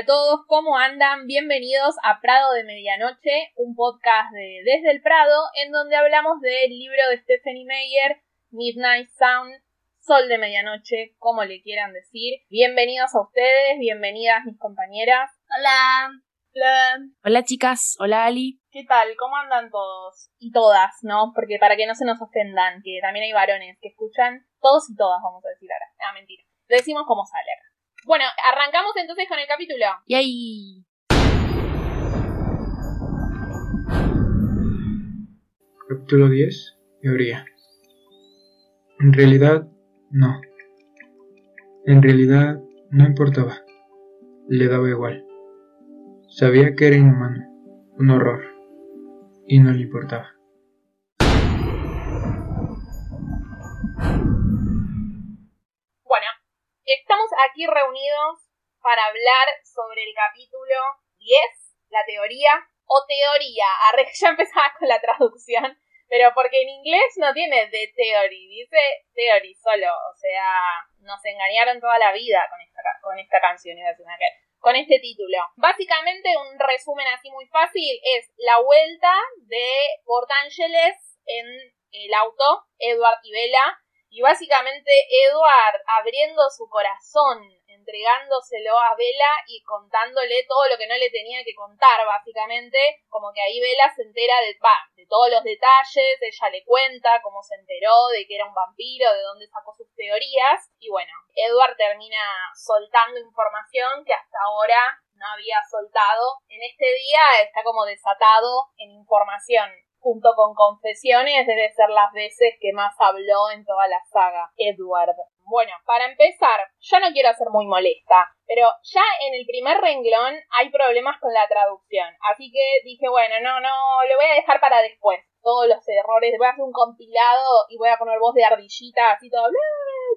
Hola para todos, ¿cómo andan? Bienvenidos a Prado de Medianoche, un podcast de Desde el Prado, en donde hablamos del libro de Stephanie Meyer, Midnight Sound, Sol de Medianoche, como le quieran decir. Bienvenidos a ustedes, bienvenidas mis compañeras. Hola. Hola. Hola chicas, hola Ali. ¿Qué tal? ¿Cómo andan todos? Y todas, ¿no? Porque para que no se nos ofendan, que también hay varones que escuchan, todos y todas, vamos a decir ahora. Ah, mentira. Lo decimos como sale acá. Bueno, arrancamos entonces con el capítulo. Y ahí. Capítulo 10. Teoría. En realidad, no. En realidad, no importaba. Le daba igual. Sabía que era inhumano, un horror, y no le importaba. Bueno, estamos aquí reunidos para hablar sobre el capítulo 10, la teoría, o teoría. Ya empezaba con la traducción, pero porque en inglés no tiene the theory, dice theory solo. O sea, nos engañaron toda la vida con esta, con esta canción, iba con este título. Básicamente, un resumen así muy fácil es la vuelta de Portángeles en el auto, Edward y Bella, y básicamente Edward abriendo su corazón, entregándoselo a Bella y contándole todo lo que no le tenía que contar, básicamente, como que ahí Bella se entera de, de todos los detalles, ella le cuenta cómo se enteró de que era un vampiro, de dónde sacó sus teorías, y bueno, Edward termina soltando información que hasta ahora no había soltado. En este día está como desatado en información junto con confesiones, debe ser las veces que más habló en toda la saga, Edward. Bueno, para empezar, yo no quiero ser muy molesta, pero ya en el primer renglón hay problemas con la traducción, así que dije, bueno, no, no, lo voy a dejar para después. Todos los errores, voy a hacer un compilado y voy a poner voz de ardillita, así todo,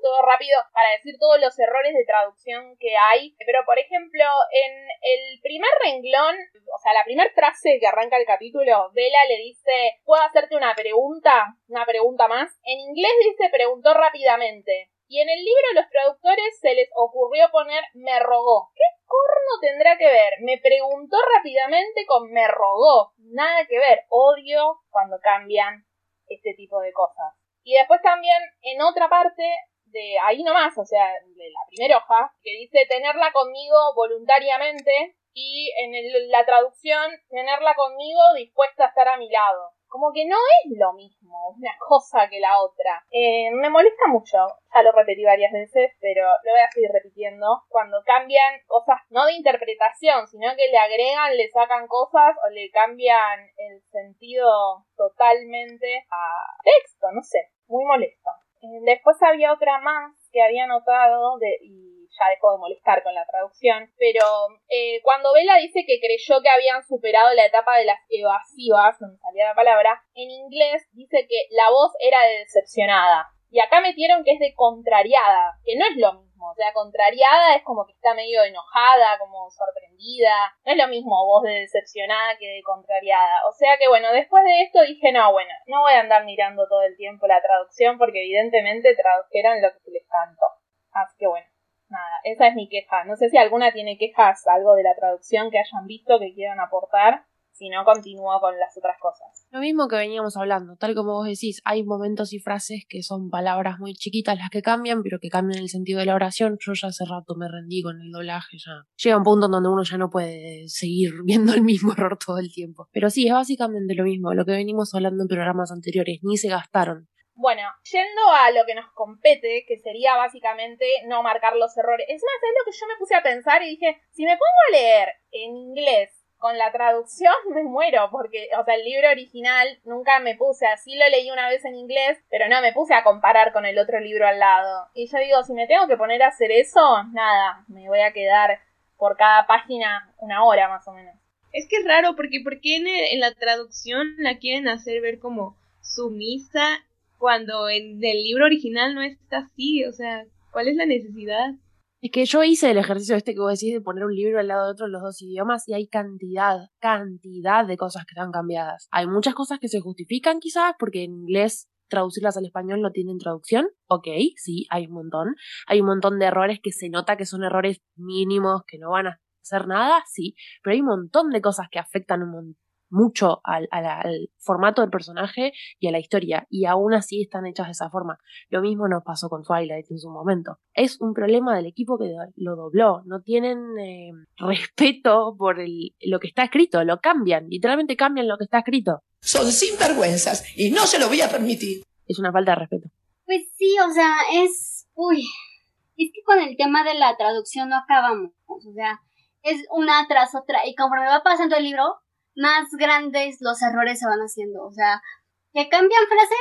todo rápido, para decir todos los errores de traducción que hay. Pero, por ejemplo, en el primer renglón, o sea, la primera frase que arranca el capítulo, Vela le dice, ¿puedo hacerte una pregunta? Una pregunta más. En inglés dice, preguntó rápidamente. Y en el libro los traductores se les ocurrió poner me rogó. ¿Qué corno tendrá que ver? Me preguntó rápidamente con me rogó. Nada que ver. Odio cuando cambian este tipo de cosas. Y después también en otra parte de ahí nomás, o sea, de la primera hoja, que dice tenerla conmigo voluntariamente y en la traducción tenerla conmigo dispuesta a estar a mi lado. Como que no es lo mismo una cosa que la otra. Eh, me molesta mucho, ya lo repetí varias veces, pero lo voy a seguir repitiendo, cuando cambian cosas no de interpretación, sino que le agregan, le sacan cosas o le cambian el sentido totalmente a texto, no sé, muy molesto. Eh, después había otra más que había notado de, ya dejó de molestar con la traducción, pero eh, cuando Bella dice que creyó que habían superado la etapa de las evasivas, no salía la palabra, en inglés dice que la voz era de decepcionada. Y acá metieron que es de contrariada, que no es lo mismo. O sea, contrariada es como que está medio enojada, como sorprendida. No es lo mismo voz de decepcionada que de contrariada. O sea que bueno, después de esto dije, no, bueno, no voy a andar mirando todo el tiempo la traducción porque evidentemente tradujeron lo que les cantó. Así que bueno nada, esa es mi queja. No sé si alguna tiene quejas, algo de la traducción que hayan visto que quieran aportar. Si no, continúo con las otras cosas. Lo mismo que veníamos hablando, tal como vos decís, hay momentos y frases que son palabras muy chiquitas las que cambian, pero que cambian el sentido de la oración. Yo ya hace rato me rendí con el doblaje, ya llega un punto en donde uno ya no puede seguir viendo el mismo error todo el tiempo. Pero sí, es básicamente lo mismo, lo que venimos hablando en programas anteriores, ni se gastaron. Bueno, yendo a lo que nos compete, que sería básicamente no marcar los errores. Es más, es lo que yo me puse a pensar y dije, si me pongo a leer en inglés con la traducción me muero, porque, o sea, el libro original nunca me puse, así lo leí una vez en inglés, pero no me puse a comparar con el otro libro al lado. Y yo digo, si me tengo que poner a hacer eso, nada, me voy a quedar por cada página una hora más o menos. Es que es raro, porque ¿por qué en, en la traducción la quieren hacer ver como sumisa cuando en el libro original no está así? O sea, ¿cuál es la necesidad? Es que yo hice el ejercicio este que vos decís de poner un libro al lado de otro en los dos idiomas y hay cantidad, cantidad de cosas que están cambiadas. Hay muchas cosas que se justifican quizás porque en inglés traducirlas al español no tienen traducción. Ok, sí, hay un montón. Hay un montón de errores que se nota que son errores mínimos, que no van a hacer nada, sí, pero hay un montón de cosas que afectan un montón mucho al, formato del personaje y a la historia, y aún así están hechas de esa forma. Lo mismo nos pasó con Twilight en su momento. Es un problema del equipo que lo dobló, no tienen eh, respeto por lo que está escrito, lo cambian, literalmente cambian lo que está escrito. Son sinvergüenzas y no se lo voy a permitir. Es una falta de respeto. Pues sí, o sea, es... Uy, es que con el tema de la traducción no acabamos, o sea, es una tras otra, y conforme va pasando el libro, más grandes los errores se van haciendo. O sea, que cambian frases,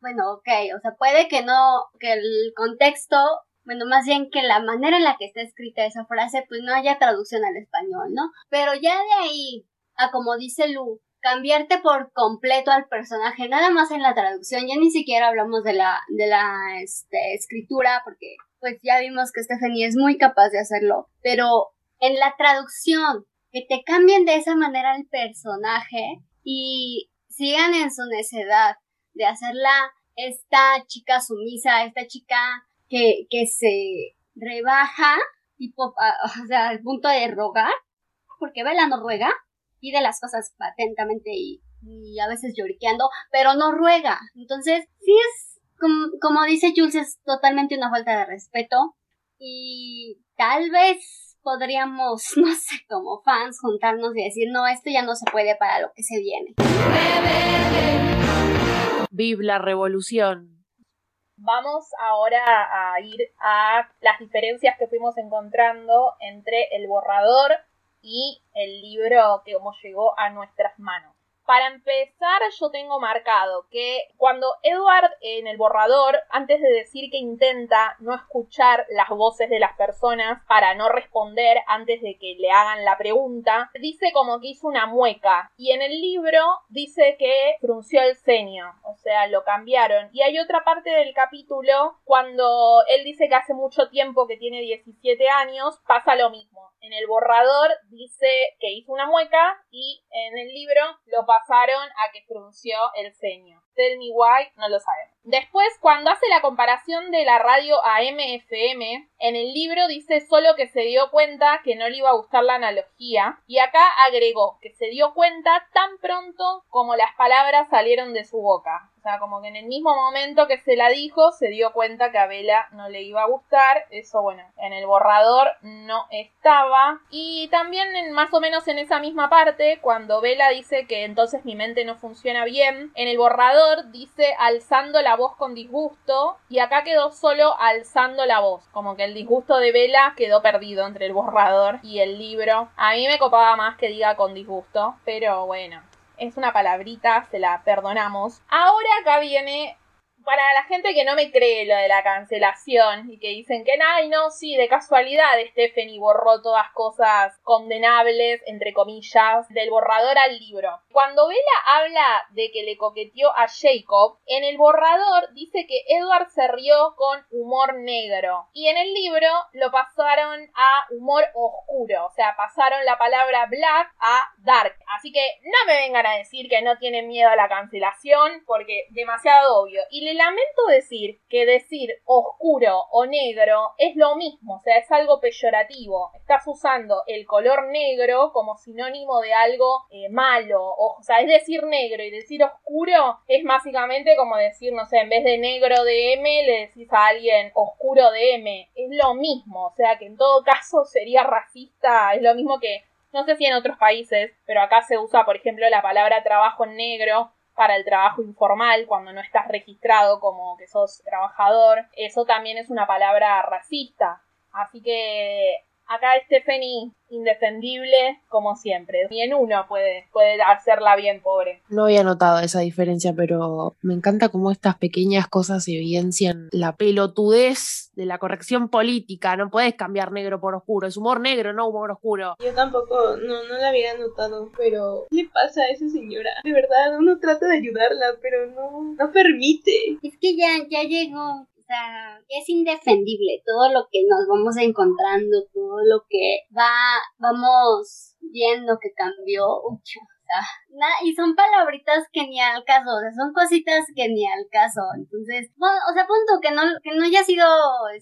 bueno, ok, o sea, puede que no, que el contexto, bueno, más bien que la manera en la que está escrita esa frase, pues no haya traducción al español, ¿no? Pero ya de ahí, a como dice Lu, cambiarte por completo al personaje, nada más en la traducción, ya ni siquiera hablamos de la, de la este, escritura, porque pues ya vimos que Stephanie es muy capaz de hacerlo, pero en la traducción, que te cambien de esa manera el personaje y sigan en su necedad de hacerla esta chica sumisa, esta chica que, que se rebaja, tipo, o sea, al punto de rogar, porque Bella no ruega, pide las cosas patentamente y, a veces lloriqueando, pero no ruega. Entonces, sí es, como, como dice Jules, es totalmente una falta de respeto y tal vez podríamos, no sé, como fans, juntarnos y decir, no, esto ya no se puede para lo que se viene. Vive la revolución. Vamos ahora a ir a las diferencias que fuimos encontrando entre el borrador y el libro que como llegó a nuestras manos. Para empezar, yo tengo marcado que cuando Edward en el borrador, antes de decir que intenta no escuchar las voces de las personas para no responder antes de que le hagan la pregunta, dice como que hizo una mueca. Y en el libro dice que frunció el ceño, o sea, lo cambiaron. Y hay otra parte del capítulo cuando él dice que hace mucho tiempo que tiene 17 años, pasa lo mismo. En el borrador dice que hizo una mueca y en el libro lo pasaron a que frunció el ceño. Tell me why, no lo sabemos. Después, cuando hace la comparación de la radio a MFM, en el libro dice solo que se dio cuenta que no le iba a gustar la analogía, y acá agregó que se dio cuenta tan pronto como las palabras salieron de su boca. O sea, como que en el mismo momento que se la dijo, se dio cuenta que a Vela no le iba a gustar. Eso, bueno, en el borrador no estaba. Y también en, más o menos en esa misma parte, cuando Vela dice que entonces mi mente no funciona bien, en el borrador dice alzando la voz con disgusto. Y acá quedó solo alzando la voz. Como que el disgusto de Vela quedó perdido entre el borrador y el libro. A mí me copaba más que diga con disgusto. Pero bueno, es una palabrita, se la perdonamos. Ahora acá viene para la gente que no me cree lo de la cancelación y que dicen que, ay, no, sí, de casualidad Stephanie borró todas cosas condenables, entre comillas, del borrador al libro. Cuando Bella habla de que le coqueteó a Jacob, en el borrador dice que Edward se rió con humor negro y en el libro lo pasaron a humor oscuro, o sea, pasaron la palabra black a dark. Así que no me vengan a decir que no tienen miedo a la cancelación porque demasiado obvio. Lamento decir que decir oscuro o negro es lo mismo, o sea, es algo peyorativo. Estás usando el color negro como sinónimo de algo eh, malo, o, sea, es decir negro y decir oscuro es básicamente como decir, no sé, en vez de negro de M le decís a alguien oscuro de M. Es lo mismo, o sea, que en todo caso sería racista, es lo mismo que no sé si en otros países, pero acá se usa, por ejemplo, la palabra trabajo en negro para el trabajo informal cuando no estás registrado como que sos trabajador. Eso también es una palabra racista. Así que Acá Stephanie indefendible como siempre. Ni en uno puede, puede hacerla bien, pobre. No había notado esa diferencia, pero me encanta cómo estas pequeñas cosas evidencian la pelotudez de la corrección política. No puedes cambiar negro por oscuro. Es humor negro, no humor oscuro. Yo tampoco, no, no la había notado, pero ¿qué le pasa a esa señora? De verdad, uno trata de ayudarla, pero no, no permite. Es que ya, ya llegó. Sea, es indefendible todo lo que nos vamos encontrando, todo lo que va, vamos viendo que cambió. Na- y son palabritas que ni al caso, o sea, son cositas que ni al caso. Entonces, bueno, o sea, punto que no, que no haya sido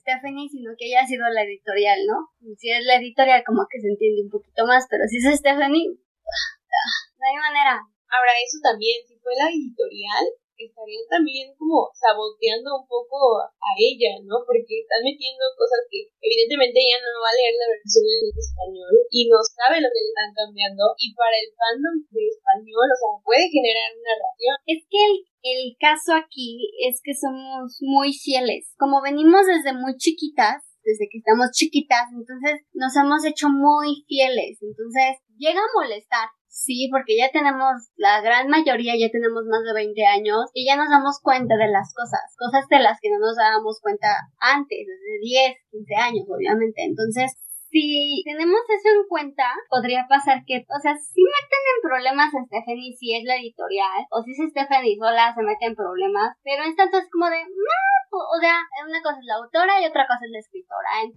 Stephanie, sino que haya sido la editorial, ¿no? Si es la editorial, como que se entiende un poquito más, pero si es Stephanie, no hay manera. Ahora, eso también, si fue la editorial, estarían también como saboteando un poco a ella, ¿no? Porque están metiendo cosas que evidentemente ella no va a leer la versión en español y no sabe lo que le están cambiando y para el fandom de español, o sea, puede generar una reacción. Es que el, el caso aquí es que somos muy fieles. Como venimos desde muy chiquitas, desde que estamos chiquitas, entonces nos hemos hecho muy fieles. Entonces llega a molestar. Sí, porque ya tenemos, la gran mayoría ya tenemos más de 20 años y ya nos damos cuenta de las cosas, cosas de las que no nos dábamos cuenta antes, desde 10, 15 años, obviamente. Entonces, si tenemos eso en cuenta, podría pasar que, o sea, si meten en problemas a Stephanie si es la editorial, o si es Stephanie sola se mete en problemas, pero en tanto es como de, o sea, una cosa es la autora y otra cosa es la escritora. ¿eh?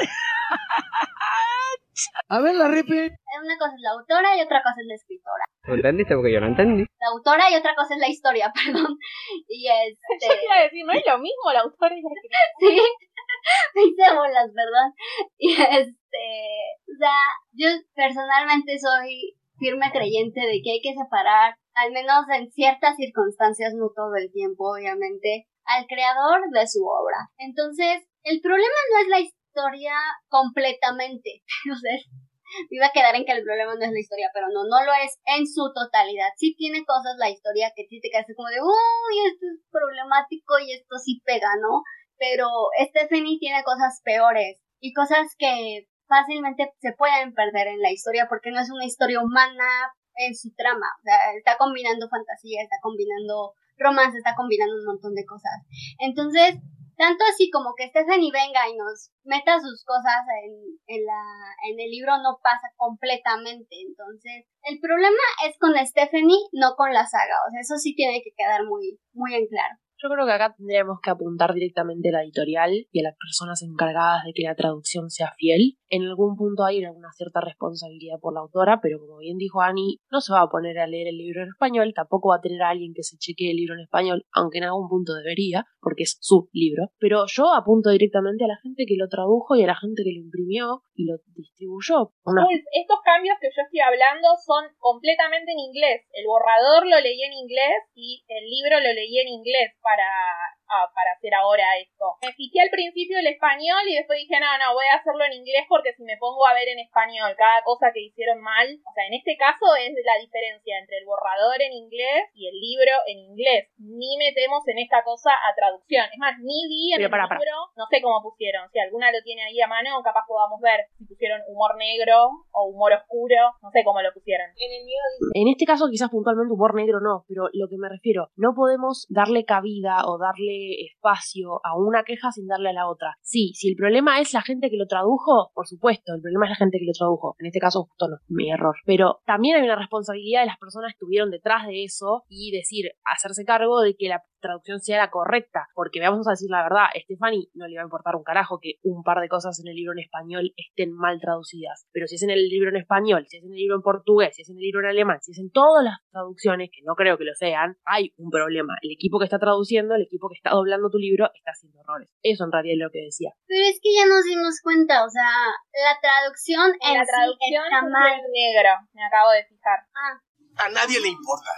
A ver, la repe. Una cosa es la autora y otra cosa es la escritora. ¿Lo entendiste? Porque yo no entendí. La autora y otra cosa es la historia, perdón. Y este... Yo iba a decir, no es lo mismo la autora y la escritora. Sí, me hice bolas, perdón. Y este, o sea, yo personalmente soy firme creyente de que hay que separar, al menos en ciertas circunstancias, no todo el tiempo, obviamente, al creador de su obra. Entonces, el problema no es la historia completamente. O sea, me iba a quedar en que el problema no es la historia, pero no, no lo es en su totalidad. Sí tiene cosas la historia que sí te quedas como de, uy, esto es problemático y esto sí pega, ¿no? Pero Stephanie tiene cosas peores y cosas que fácilmente se pueden perder en la historia porque no es una historia humana en su trama. O sea, está combinando fantasía, está combinando romance, está combinando un montón de cosas. Entonces, tanto así como que Stephanie venga y nos meta sus cosas en, en, la, en el libro no pasa completamente. Entonces, el problema es con Stephanie, no con la saga. O sea, eso sí tiene que quedar muy, muy en claro. Yo creo que acá tendríamos que apuntar directamente a la editorial y a las personas encargadas de que la traducción sea fiel. En algún punto hay alguna cierta responsabilidad por la autora, pero como bien dijo Annie, no se va a poner a leer el libro en español, tampoco va a tener a alguien que se chequee el libro en español, aunque en algún punto debería, porque es su libro. Pero yo apunto directamente a la gente que lo tradujo y a la gente que lo imprimió y lo distribuyó. Ulf, estos cambios que yo estoy hablando son completamente en inglés. El borrador lo leí en inglés y el libro lo leí en inglés para, ah, para hacer ahora esto. Me fijé al principio el español y después dije, no, no, voy a hacerlo en inglés porque si me pongo a ver en español cada cosa que hicieron mal, o sea, en este caso es la diferencia entre el borrador en inglés y el libro en inglés. Ni metemos en esta cosa a traducción. Es más, ni vi en Pero el libro, no sé cómo pusieron. Si alguna lo tiene ahí a mano, capaz podamos ver si pusieron humor negro o humor oscuro. No sé cómo lo pusieron. En el mío dice, En este caso quizás puntualmente humor negro no, pero lo que me refiero, no podemos darle cabida o darle espacio a una queja sin darle a la otra. Sí, si el problema es la gente que lo tradujo, por supuesto, el problema es la gente que lo tradujo. En este caso justo no, mi error. Pero también hay una responsabilidad de las personas que estuvieron detrás de eso y decir, hacerse cargo de que la traducción sea la correcta, porque vamos a decir la verdad, a Stephanie no le va a importar un carajo que un par de cosas en el libro en español estén mal traducidas, pero si es en el libro en español, si es en el libro en portugués, si es en el libro en alemán, si es en todas las traducciones, que no creo que lo sean, hay un problema. El equipo que está traduciendo, el equipo que está doblando tu libro, está haciendo errores. Eso en realidad es lo que decía. Pero es que ya nos dimos cuenta, o sea, la traducción en, la sí está es mal. negro, me acabo de fijar. A nadie le importa.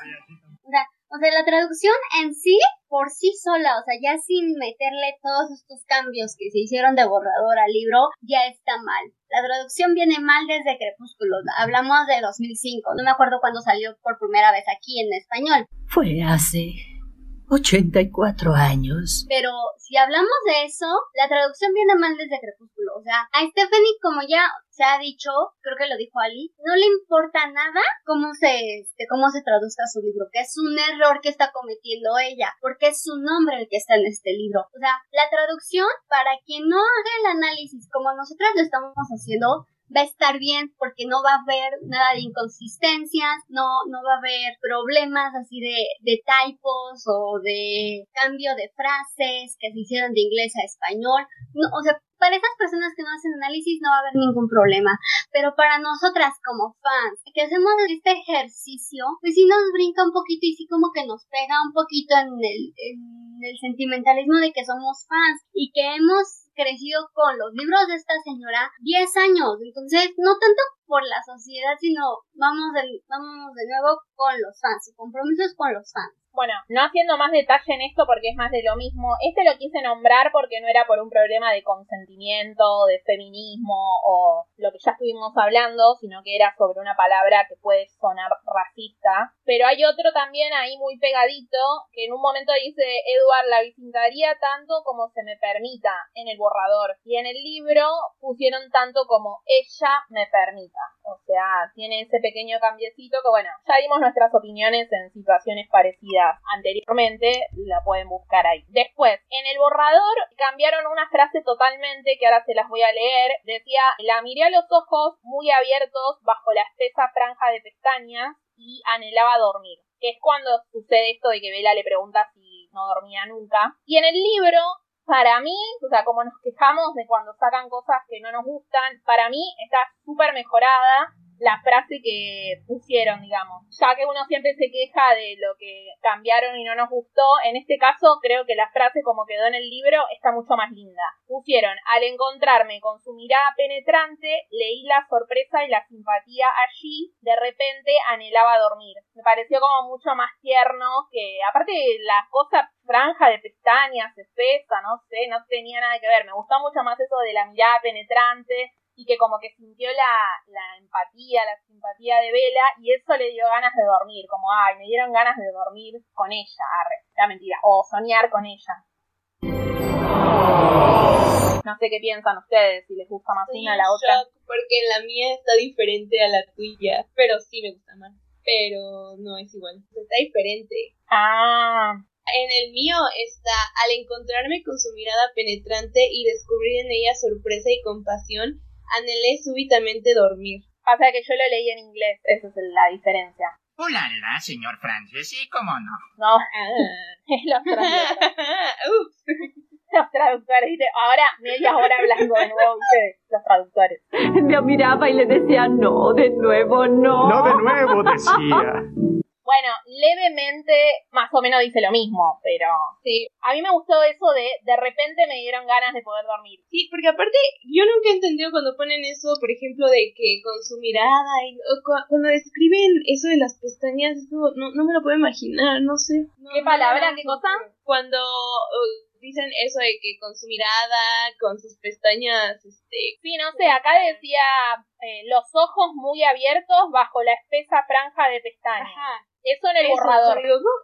O sea, o sea, la traducción en sí, por sí sola, o sea, ya sin meterle todos estos cambios que se hicieron de borrador al libro, ya está mal. La traducción viene mal desde Crepúsculo. Hablamos de 2005. No me acuerdo cuándo salió por primera vez aquí en español. Fue hace 84 años. Pero si hablamos de eso, la traducción viene mal desde Crepúsculo. O sea, a Stephanie, como ya se ha dicho, creo que lo dijo Ali, no le importa nada cómo se, este, cómo se traduzca su libro, que es un error que está cometiendo ella, porque es su nombre el que está en este libro. O sea, la traducción, para quien no haga el análisis como nosotras lo estamos haciendo, va a estar bien porque no va a haber nada de inconsistencias, no, no va a haber problemas así de, de typos o de cambio de frases que se hicieron de inglés a español. No, o sea, para esas personas que no hacen análisis no va a haber ningún problema, pero para nosotras como fans que hacemos este ejercicio, pues sí nos brinca un poquito y sí como que nos pega un poquito en el, en el sentimentalismo de que somos fans y que hemos crecido con los libros de esta señora 10 años. Entonces, no tanto por la sociedad, sino vamos de, vamos de nuevo con los fans, su compromiso es con los fans. Bueno, no haciendo más detalle en esto porque es más de lo mismo, este lo quise nombrar porque no era por un problema de consentimiento, de feminismo o lo que ya estuvimos hablando, sino que era sobre una palabra que puede sonar racista. Pero hay otro también ahí muy pegadito que en un momento dice, Edward la visitaría tanto como se me permita en el borrador. Y en el libro pusieron tanto como ella me permita. O sea, tiene ese pequeño cambiecito que bueno, ya dimos nuestras opiniones en situaciones parecidas anteriormente, la pueden buscar ahí. Después, en el borrador cambiaron una frase totalmente que ahora se las voy a leer. Decía, la miré a los ojos muy abiertos bajo la espesa franja de pestañas y anhelaba dormir. Que es cuando sucede esto de que Vela le pregunta si no dormía nunca. Y en el libro para mí, o sea, como nos quejamos de cuando sacan cosas que no nos gustan, para mí está súper mejorada la frase que pusieron, digamos. Ya que uno siempre se queja de lo que cambiaron y no nos gustó, en este caso creo que la frase como quedó en el libro está mucho más linda. Pusieron, al encontrarme con su mirada penetrante, leí la sorpresa y la simpatía allí, de repente anhelaba dormir. Me pareció como mucho más tierno que, aparte la cosa franja de pestañas, espesa, no sé, no tenía nada que ver. Me gustó mucho más eso de la mirada penetrante, y que como que sintió la, la empatía, la simpatía de Vela y eso le dio ganas de dormir, como, ay, me dieron ganas de dormir con ella, arre, la mentira, o soñar con ella. No sé qué piensan ustedes, si les gusta más una a la otra. porque la mía está diferente a la tuya, pero sí me gusta más. Pero no es igual, está diferente. Ah, en el mío está, al encontrarme con su mirada penetrante y descubrir en ella sorpresa y compasión, anhelé súbitamente dormir. Pasa que yo lo leí en inglés, esa es la diferencia. Hola, señor Francis, sí, cómo no. No, es los traductores. los traductores, ahora media hora hablando de nuevo, ustedes, los traductores. Me miraba y le decía, no, de nuevo, no. No de nuevo, decía. Bueno, levemente más o menos dice lo mismo, pero sí. A mí me gustó eso de de repente me dieron ganas de poder dormir. Sí, porque aparte yo nunca he entendido cuando ponen eso, por ejemplo, de que con su mirada y cuando describen eso de las pestañas, eso no, no me lo puedo imaginar, no sé. ¿Qué palabra, qué cosa? Cuando uh, dicen eso de que con su mirada, con sus pestañas, este... Sí, no sé, acá decía eh, los ojos muy abiertos bajo la espesa franja de pestañas. Ajá. Eso en el borrador.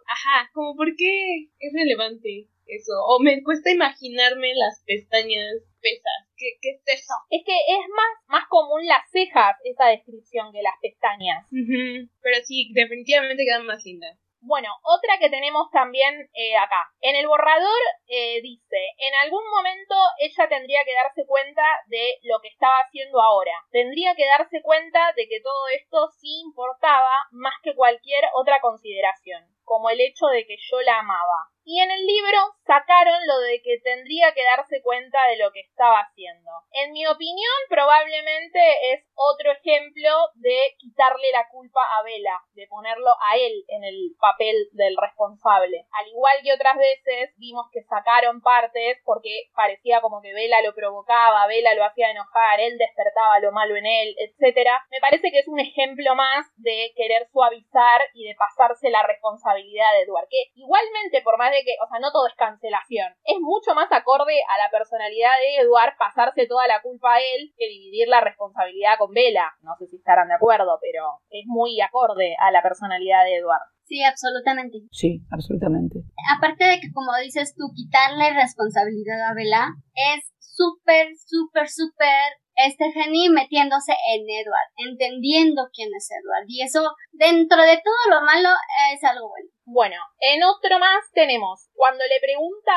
ajá, como por qué es relevante eso. O me cuesta imaginarme las pestañas pesas. ¿Qué, ¿Qué, es eso? Es que es más, más común las cejas, esa descripción, que las pestañas. Pero sí, definitivamente quedan más lindas. Bueno, otra que tenemos también eh, acá. En el borrador eh, dice, en algún momento ella tendría que darse cuenta de lo que estaba haciendo ahora. Tendría que darse cuenta de que todo esto sí importaba más que cualquier otra consideración, como el hecho de que yo la amaba y en el libro sacaron lo de que tendría que darse cuenta de lo que estaba haciendo. En mi opinión, probablemente es otro ejemplo de quitarle la culpa a Vela, de ponerlo a él en el papel del responsable. Al igual que otras veces vimos que sacaron partes porque parecía como que Vela lo provocaba, Vela lo hacía enojar, él despertaba lo malo en él, etc. Me parece que es un ejemplo más de querer suavizar y de pasarse la responsabilidad de Edward, que igualmente por más de que, o sea, no todo es cancelación. Es mucho más acorde a la personalidad de Edward pasarse toda la culpa a él que dividir la responsabilidad con Bella. No sé si estarán de acuerdo, pero es muy acorde a la personalidad de Edward. Sí, absolutamente. Sí, absolutamente. Aparte de que, como dices tú, quitarle responsabilidad a Bella es súper, súper, súper Jenny metiéndose en Edward, entendiendo quién es Edward. Y eso, dentro de todo lo malo, es algo bueno. Bueno, en otro más tenemos, cuando le pregunta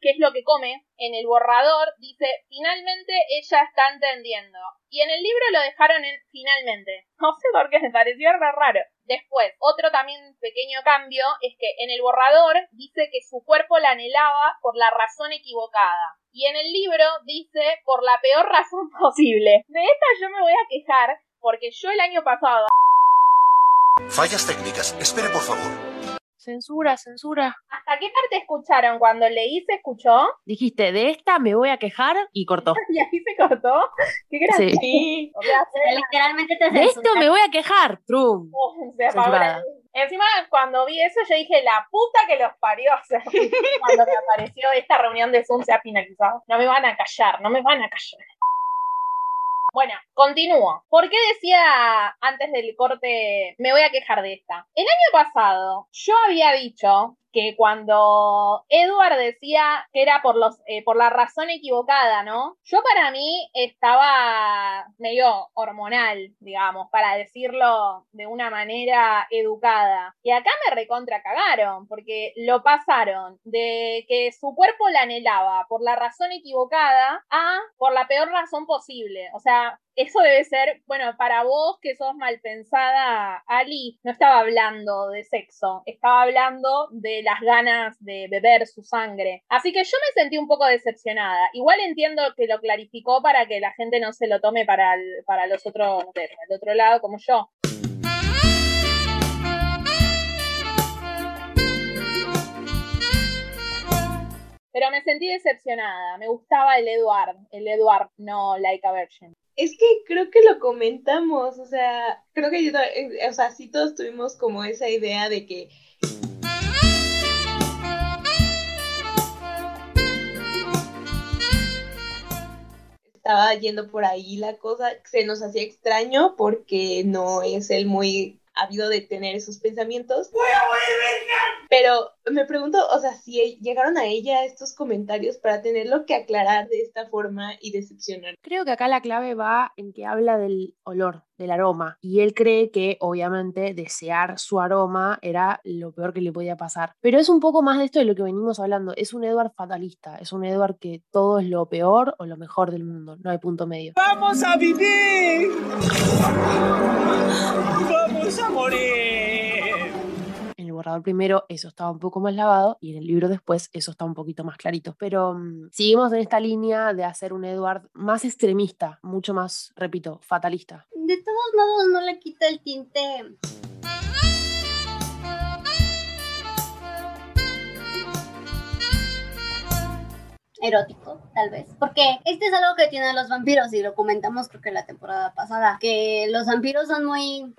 qué es lo que come, en el borrador dice, finalmente ella está entendiendo. Y en el libro lo dejaron en finalmente. No sé por qué me pareció raro. Después, otro también pequeño cambio es que en el borrador dice que su cuerpo la anhelaba por la razón equivocada. Y en el libro dice por la peor razón posible. De esta yo me voy a quejar porque yo el año pasado... Fallas técnicas. Espere, por favor. Censura, censura. ¿Hasta qué parte escucharon? Cuando leí se escuchó. Dijiste, de esta me voy a quejar y cortó. y ahí se cortó. Qué gracioso. Sí. O sea, literalmente te De esto me voy a quejar, Trum. O sea, Paola, Encima, cuando vi eso, yo dije, la puta que los parió. O sea, cuando me apareció esta reunión de Zoom se ha finalizado. No me van a callar, no me van a callar. Bueno, continúo. ¿Por qué decía antes del corte, me voy a quejar de esta? El año pasado yo había dicho que cuando Edward decía que era por los eh, por la razón equivocada, ¿no? Yo para mí estaba medio hormonal, digamos, para decirlo de una manera educada. Y acá me recontra cagaron, porque lo pasaron de que su cuerpo la anhelaba por la razón equivocada a por la peor razón posible. O sea, eso debe ser, bueno, para vos que sos mal pensada, Ali, no estaba hablando de sexo, estaba hablando de las ganas de beber su sangre. Así que yo me sentí un poco decepcionada. Igual entiendo que lo clarificó para que la gente no se lo tome para, para los otros, del otro lado como yo. Pero me sentí decepcionada. Me gustaba el Eduard, el Eduard, no Like a Virgin. Es que creo que lo comentamos, o sea, creo que yo, o sea, sí todos tuvimos como esa idea de que estaba yendo por ahí la cosa, se nos hacía extraño porque no es el muy habido de tener esos pensamientos. Pero me pregunto, o sea, si llegaron a ella estos comentarios para tenerlo que aclarar de esta forma y decepcionar. Creo que acá la clave va en que habla del olor, del aroma. Y él cree que, obviamente, desear su aroma era lo peor que le podía pasar. Pero es un poco más de esto de lo que venimos hablando. Es un Edward fatalista. Es un Edward que todo es lo peor o lo mejor del mundo. No hay punto medio. ¡Vamos a vivir! ¡Vamos a morir! Primero eso estaba un poco más lavado y en el libro después eso está un poquito más clarito. Pero mm, seguimos en esta línea de hacer un Edward más extremista, mucho más, repito, fatalista. De todos modos no le quita el tinte erótico, tal vez. Porque este es algo que tienen los vampiros y lo comentamos creo que la temporada pasada, que los vampiros son muy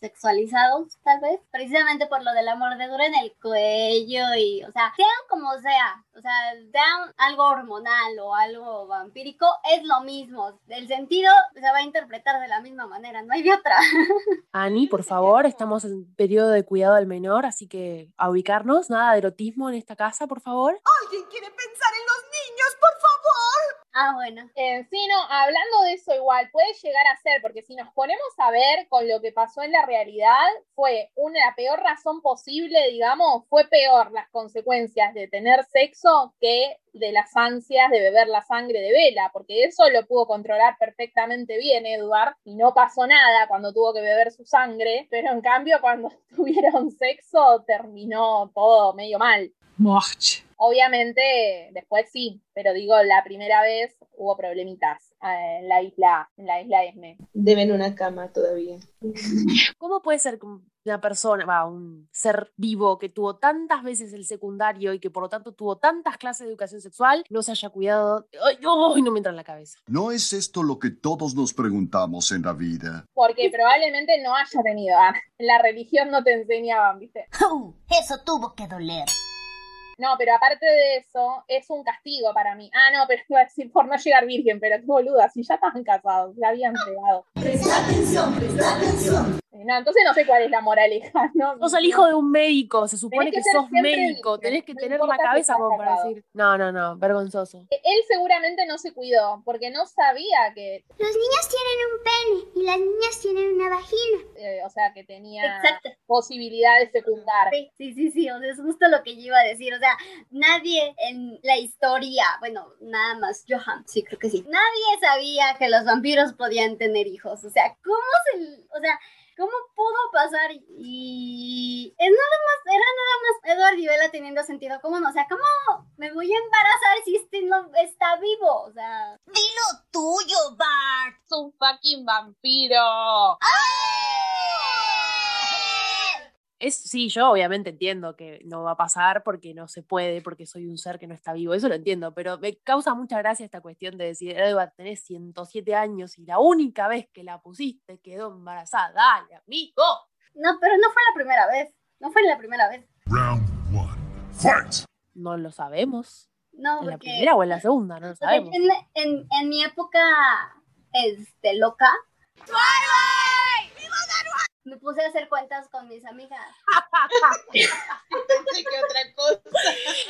sexualizados, tal vez, precisamente por lo de la mordedura en el cuello y, o sea, sean como sea, o sea, sean algo hormonal o algo vampírico, es lo mismo. El sentido se va a interpretar de la misma manera, no hay de otra. Ani, por favor, estamos en periodo de cuidado del menor, así que a ubicarnos, nada de erotismo en esta casa, por favor. ¿Alguien quiere pensar en los niños, por favor? Ah, bueno. Eh, sí, no, hablando de eso igual, puede llegar a ser, porque si nos ponemos a ver con lo que pasó en la realidad, fue una peor razón posible, digamos, fue peor las consecuencias de tener sexo que de las ansias de beber la sangre de Vela, porque eso lo pudo controlar perfectamente bien Edward y no pasó nada cuando tuvo que beber su sangre, pero en cambio cuando tuvieron sexo terminó todo medio mal. Morte. Obviamente, después sí, pero digo, la primera vez hubo problemitas eh, en la isla, en la isla Esme. Deben una cama todavía. ¿Cómo puede ser que una persona, va, un ser vivo que tuvo tantas veces el secundario y que por lo tanto tuvo tantas clases de educación sexual no se haya cuidado? ¡Ay, ay, no me entra en la cabeza! ¿No es esto lo que todos nos preguntamos en la vida? Porque probablemente no haya tenido. ah, la religión no te enseñaban, ¿viste? Eso tuvo que doler. No, pero aparte de eso, es un castigo para mí. Ah, no, pero iba a decir por no llegar virgen, pero qué boluda, si ya estaban casados, ya habían pegado. Presta atención, presta atención. No, entonces no sé cuál es la moraleja, ¿no? Sos el hijo de un médico, se supone Tenés que sos médico, tenés que no tener la cabeza como para decir, no, no, no, vergonzoso. Él seguramente no se cuidó, porque no sabía que, Los niños tienen un pene y las niñas tienen una vagina. eh, o sea, que tenía Exacto. posibilidad de fecundar. Sí, sí, sí, sí, o sea, es justo lo que yo iba a decir, o sea, nadie en la historia, bueno, nada más Johan, sí, creo que sí, nadie sabía que los vampiros podían tener hijos, o sea, ¿cómo se, o sea, cómo pudo pasar? Y es nada más, era nada más Edward y Bella teniendo sentido, ¿cómo no? O sea, ¿cómo me voy a embarazar si este no está vivo? O sea... Dilo tuyo, Bart. Es un fucking vampiro. Es, sí, yo obviamente entiendo que no va a pasar porque no se puede, porque soy un ser que no está vivo, eso lo entiendo, pero me causa mucha gracia esta cuestión de decir, Edward, tenés 107 años y la única vez que la pusiste quedó embarazada, dale, amigo. No, pero no fue la primera vez, no fue la primera vez. Round one. Fight! No lo sabemos. No, ¿En la primera o en la segunda? No lo sabemos. en, en, en mi época, este, loca, me puse a hacer cuentas con mis amigas. Pensé que otra cosa.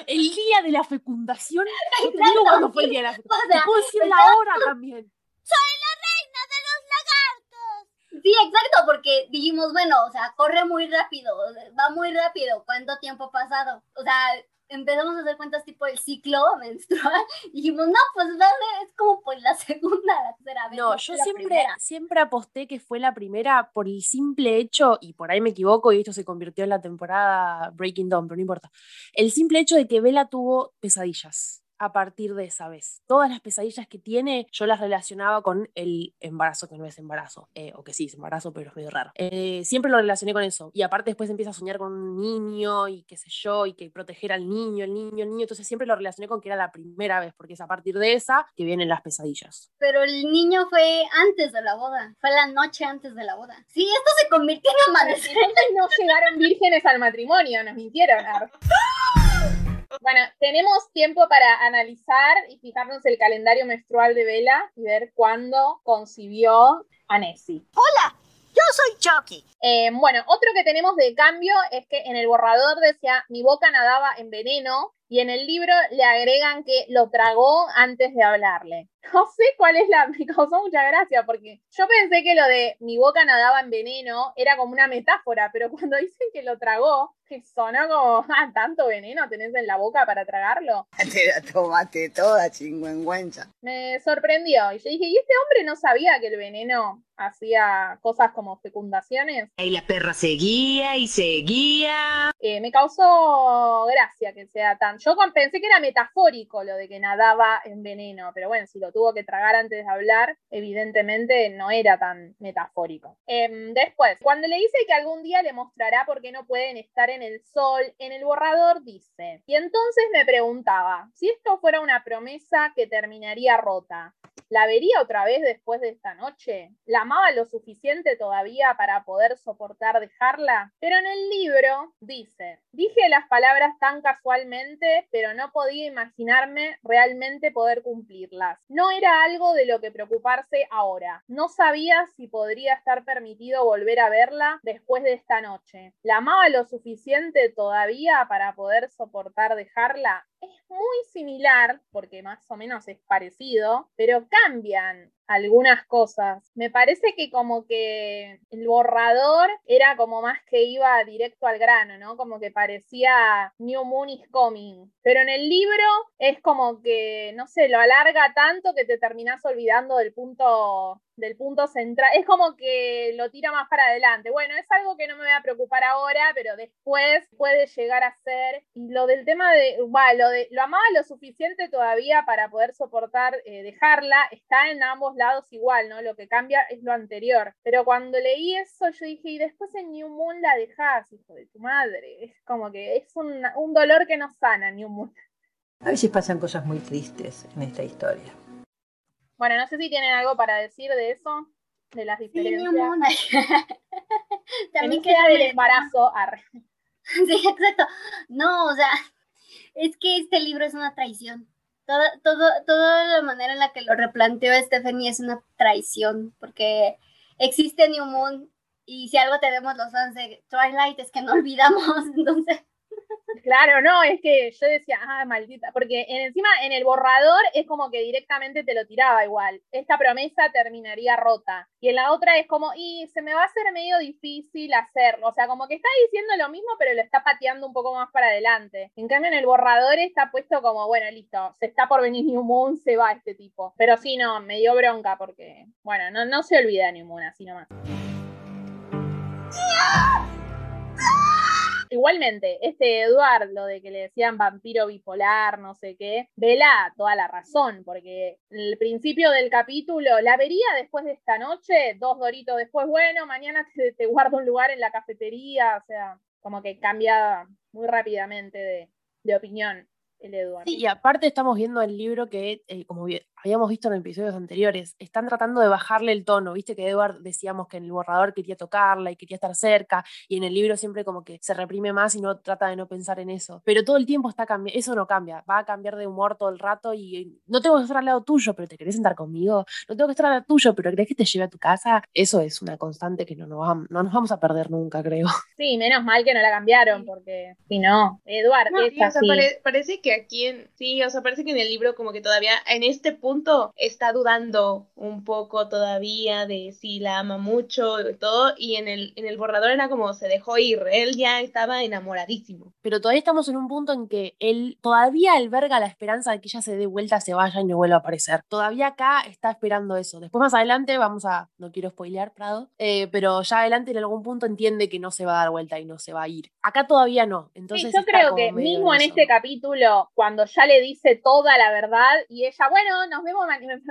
El día de la fecundación, no te Exacto, digo cuándo fue el día de la O fecundación, sea, puedo decir la hora también. ¡Soy la reina de los lagartos! Sí, exacto, porque dijimos, bueno, o sea, corre muy rápido, va muy rápido, ¿cuánto tiempo ha pasado? O sea, empezamos a hacer cuentas tipo el ciclo menstrual, y dijimos, no, pues dale, es como pues la segunda, la tercera vez. No, yo siempre, primera. siempre aposté que fue la primera por el simple hecho, y por ahí me equivoco, y esto se convirtió en la temporada Breaking Dawn, pero no importa. El simple hecho de que Bella tuvo pesadillas a partir de esa vez. Todas las pesadillas que tiene, yo las relacionaba con el embarazo, que no es embarazo, eh, o que sí es embarazo, pero es medio raro. Eh, siempre lo relacioné con eso. Y aparte después empieza a soñar con un niño y qué sé yo, y que proteger al niño, el niño, el niño. Entonces siempre lo relacioné con que era la primera vez, porque es a partir de esa que vienen las pesadillas. Pero el niño fue antes de la boda, fue la noche antes de la boda. Sí, esto se convirtió en amanecer. No llegaron vírgenes al matrimonio, nos mintieron. Bueno, tenemos tiempo para analizar y fijarnos el calendario menstrual de Vela y ver cuándo concibió a Nessie. Hola, yo soy Chucky. Eh, bueno, otro que tenemos de cambio es que en el borrador decía mi boca nadaba en veneno y en el libro le agregan que lo tragó antes de hablarle. No sé cuál es la... Me causó mucha gracia porque yo pensé que lo de mi boca nadaba en veneno era como una metáfora, pero cuando dicen que lo tragó, que sonó como, ah, tanto veneno tenés en la boca para tragarlo. Te la tomaste toda, chingüengüenza. Me sorprendió y yo dije, ¿y este hombre no sabía que el veneno hacía cosas como fecundaciones? Y la perra seguía y seguía. Eh, me causó gracia que sea tan. Yo pensé que era metafórico lo de que nadaba en veneno, pero bueno, si lo tuvo que tragar antes de hablar, evidentemente no era tan metafórico. Em, después, cuando le dice que algún día le mostrará por qué no pueden estar en el sol, en el borrador dice. Y entonces me preguntaba, si esto fuera una promesa que terminaría rota, ¿La vería otra vez después de esta noche? ¿La amaba lo suficiente todavía para poder soportar dejarla? Pero en el libro dice, dije las palabras tan casualmente, pero no podía imaginarme realmente poder cumplirlas. No era algo de lo que preocuparse ahora. No sabía si podría estar permitido volver a verla después de esta noche. ¿La amaba lo suficiente todavía para poder soportar dejarla? Es muy similar, porque más o menos es parecido, pero cambian algunas cosas. Me parece que como que el borrador era como más que iba directo al grano, ¿no? Como que parecía New Moon is Coming. Pero en el libro es como que, no sé, lo alarga tanto que te terminás olvidando del punto del punto central. Es como que lo tira más para adelante. Bueno, es algo que no me voy a preocupar ahora, pero después puede llegar a ser. Y lo del tema de, lo de, lo amaba lo suficiente todavía para poder soportar eh, dejarla, está en ambos lados igual, ¿no? Lo que cambia es lo anterior. Pero cuando leí eso, yo dije, y después en New Moon la dejas, hijo de tu madre. Es como que es un, un dolor que no sana, New Moon. A veces pasan cosas muy tristes en esta historia. Bueno, no sé si tienen algo para decir de eso, de las diferencias. Sí, También queda del embarazo. Arre. Sí, exacto. No, o sea, es que este libro es una traición. Toda, todo, toda la manera en la que lo replanteó Stephanie es una traición, porque existe New Moon y si algo tenemos los fans de Twilight es que no olvidamos, entonces Claro, no, es que yo decía, ah, maldita, porque encima en el borrador es como que directamente te lo tiraba igual. Esta promesa terminaría rota. Y en la otra es como, y se me va a hacer medio difícil hacerlo. O sea, como que está diciendo lo mismo, pero lo está pateando un poco más para adelante. En cambio, en el borrador está puesto como, bueno, listo, se está por venir New Moon, se va este tipo. Pero sí, no, me dio bronca porque, bueno, no, no se olvida New Moon, así nomás. Igualmente, este Eduardo de que le decían vampiro bipolar, no sé qué, vela toda la razón, porque el principio del capítulo, la vería después de esta noche, dos doritos después, bueno, mañana te, guardo un lugar en la cafetería, o sea, como que cambia muy rápidamente de, de opinión el Eduardo. Sí, y aparte estamos viendo el libro que, eh, como habíamos visto en episodios anteriores, están tratando de bajarle el tono, viste que Edward decíamos que en el borrador quería tocarla y quería estar cerca, y en el libro siempre como que se reprime más y no trata de no pensar en eso. Pero todo el tiempo está cambiando, eso no cambia, va a cambiar de humor todo el rato y no tengo que estar al lado tuyo, pero te querés sentar conmigo, no tengo que estar al lado tuyo, pero crees que te lleve a tu casa. Eso es una constante que no nos, vamos, no nos vamos a perder nunca, creo. Sí, menos mal que no la cambiaron, porque si no, Edward No, es sí, o sea, así. pare- parece que aquí en, sí, o sea, parece que en el libro como que todavía en este punto está dudando un poco todavía de si la ama mucho y todo, y en el, en el borrador era como se dejó ir, él ya estaba enamoradísimo. Pero todavía estamos en un punto en que él todavía alberga la esperanza de que ella se dé vuelta, se vaya y no vuelva a aparecer. Todavía acá está esperando eso. Después más adelante vamos a, no quiero spoilear, Prado, eh, pero ya adelante en algún punto entiende que no se va a dar vuelta y no se va a ir. Acá todavía no. Entonces sí, yo creo que mismo en eso. este capítulo, cuando ya le dice toda la verdad y ella, bueno, nos vemos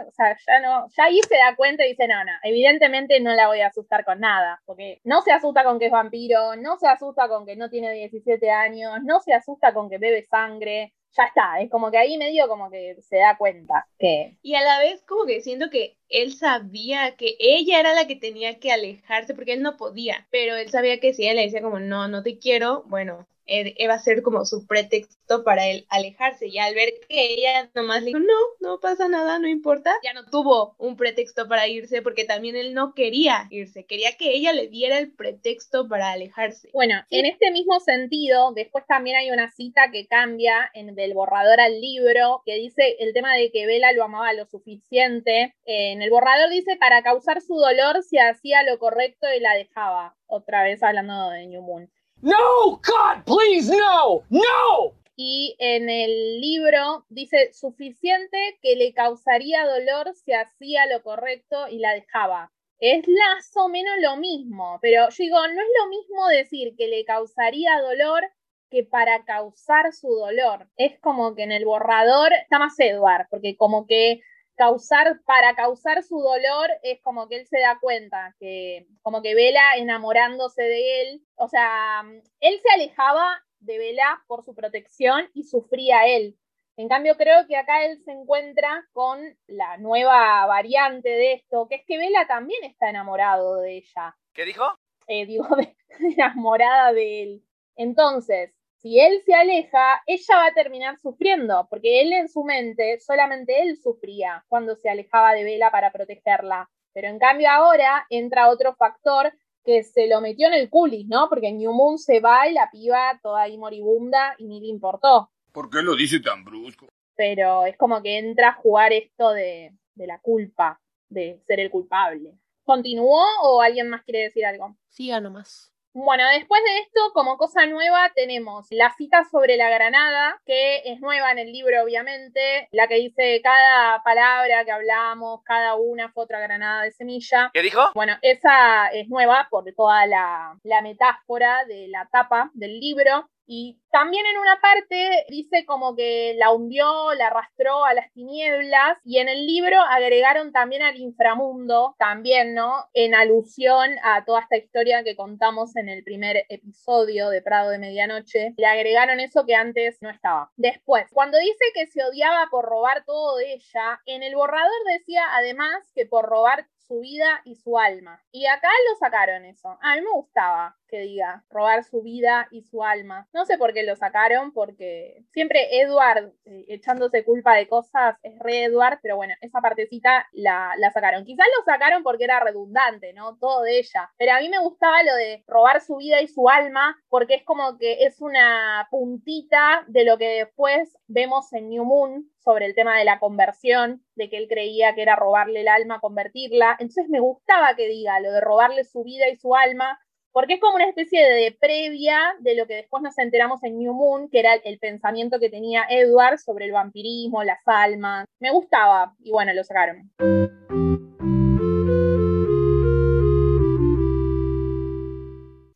o sea, ya no, ya ahí se da cuenta y dice, no, no, evidentemente no la voy a asustar con nada, porque no se asusta con que es vampiro, no se asusta con que no tiene 17 años, no se asusta con que bebe sangre, ya está, es como que ahí medio como que se da cuenta que Y a la vez como que siento que él sabía que ella era la que tenía que alejarse porque él no podía, pero él sabía que si ella le decía como no, no te quiero, bueno, iba a ser como su pretexto para él alejarse y al ver que ella nomás le dijo no, no pasa nada, no importa, ya no tuvo un pretexto para irse porque también él no quería irse, quería que ella le diera el pretexto para alejarse. Bueno, en este mismo sentido, después también hay una cita que cambia en, del borrador al libro, que dice el tema de que Vela lo amaba lo suficiente. Eh, en el borrador dice, para causar su dolor se hacía lo correcto y la dejaba. Otra vez hablando de New Moon. No, God, please, no, no. Y en el libro dice suficiente que le causaría dolor si hacía lo correcto y la dejaba. Es más o menos lo mismo, pero yo digo, no es lo mismo decir que le causaría dolor que para causar su dolor. Es como que en el borrador está más Edward, porque como que causar, para causar su dolor es como que él se da cuenta, que como que Vela enamorándose de él, o sea, él se alejaba de Vela por su protección y sufría él. En cambio, creo que acá él se encuentra con la nueva variante de esto, que es que Vela también está enamorado de ella. ¿Qué dijo? Eh, digo, de- enamorada de él. Entonces, si él se aleja, ella va a terminar sufriendo, porque él en su mente, solamente él sufría cuando se alejaba de Vela para protegerla. Pero en cambio ahora entra otro factor que se lo metió en el culis, ¿no? Porque New Moon se va y la piba toda ahí moribunda y ni le importó. ¿Por qué lo dice tan brusco? Pero es como que entra a jugar esto de, de la culpa, de ser el culpable. ¿Continuó o alguien más quiere decir algo? Siga nomás. Bueno, después de esto, como cosa nueva, tenemos la cita sobre la granada, que es nueva en el libro, obviamente, la que dice cada palabra que hablamos, cada una fue otra granada de semilla. ¿Qué dijo? Bueno, esa es nueva por toda la, la metáfora de la tapa del libro. Y también en una parte dice como que la hundió, la arrastró a las tinieblas y en el libro agregaron también al inframundo, también, ¿no? En alusión a toda esta historia que contamos en el primer episodio de Prado de Medianoche, le agregaron eso que antes no estaba. Después, cuando dice que se odiaba por robar todo de ella, en el borrador decía además que por robar su vida y su alma. Y acá lo sacaron eso. A mí me gustaba que diga robar su vida y su alma. No sé por qué lo sacaron, porque siempre Edward eh, echándose culpa de cosas es re Edward, pero bueno, esa partecita la, la sacaron. Quizás lo sacaron porque era redundante, ¿no? Todo de ella. Pero a mí me gustaba lo de robar su vida y su alma, porque es como que es una puntita de lo que después vemos en New Moon sobre el tema de la conversión, de que él creía que era robarle el alma, convertirla. Entonces me gustaba que diga lo de robarle su vida y su alma, porque es como una especie de previa de lo que después nos enteramos en New Moon, que era el pensamiento que tenía Edward sobre el vampirismo, las almas. Me gustaba, y bueno, lo sacaron.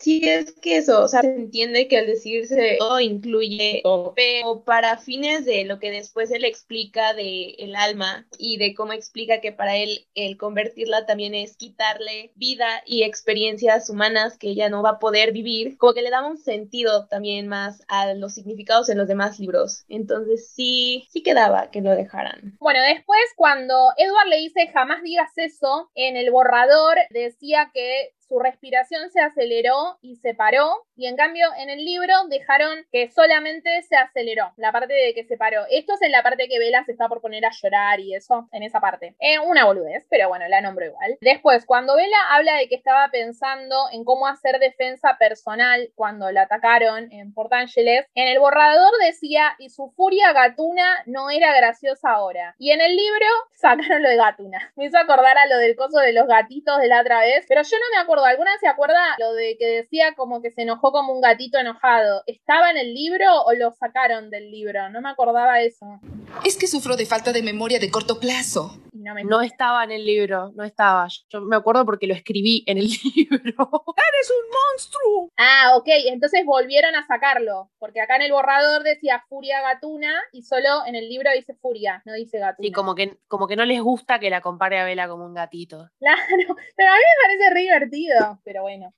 Sí, es que eso, o sea, se entiende que al decirse todo incluye todo, pero para fines de lo que después él explica de el alma y de cómo explica que para él el convertirla también es quitarle vida y experiencias humanas que ella no va a poder vivir, como que le da un sentido también más a los significados en los demás libros. Entonces sí, sí quedaba que lo dejaran. Bueno, después cuando Edward le dice jamás digas eso, en el borrador decía que su respiración se aceleró y se paró, y en cambio en el libro dejaron que solamente se aceleró, la parte de que se paró. Esto es en la parte que Vela se está por poner a llorar y eso, en esa parte. Eh, una boludez, pero bueno, la nombro igual. Después, cuando Vela habla de que estaba pensando en cómo hacer defensa personal cuando la atacaron en Port Angeles, en el borrador decía, y su furia gatuna no era graciosa ahora. Y en el libro sacaron lo de gatuna. Me hizo acordar a lo del coso de los gatitos de la otra vez, pero yo no me acuerdo ¿alguna se acuerda lo de que decía como que se enojó como un gatito enojado? ¿Estaba en el libro o lo sacaron del libro? No me acordaba eso. Es que sufro de falta de memoria de corto plazo. No, no, estaba en el libro, no estaba. Yo me acuerdo porque lo escribí en el libro. ¡Eres un monstruo! Ah, ok, entonces volvieron a sacarlo, porque acá en el borrador decía Furia Gatuna y solo en el libro dice Furia, no dice Gatuna. Sí, como que, como que no les gusta que la compare a Vela como un gatito. Claro, pero a mí me parece re divertido, pero bueno.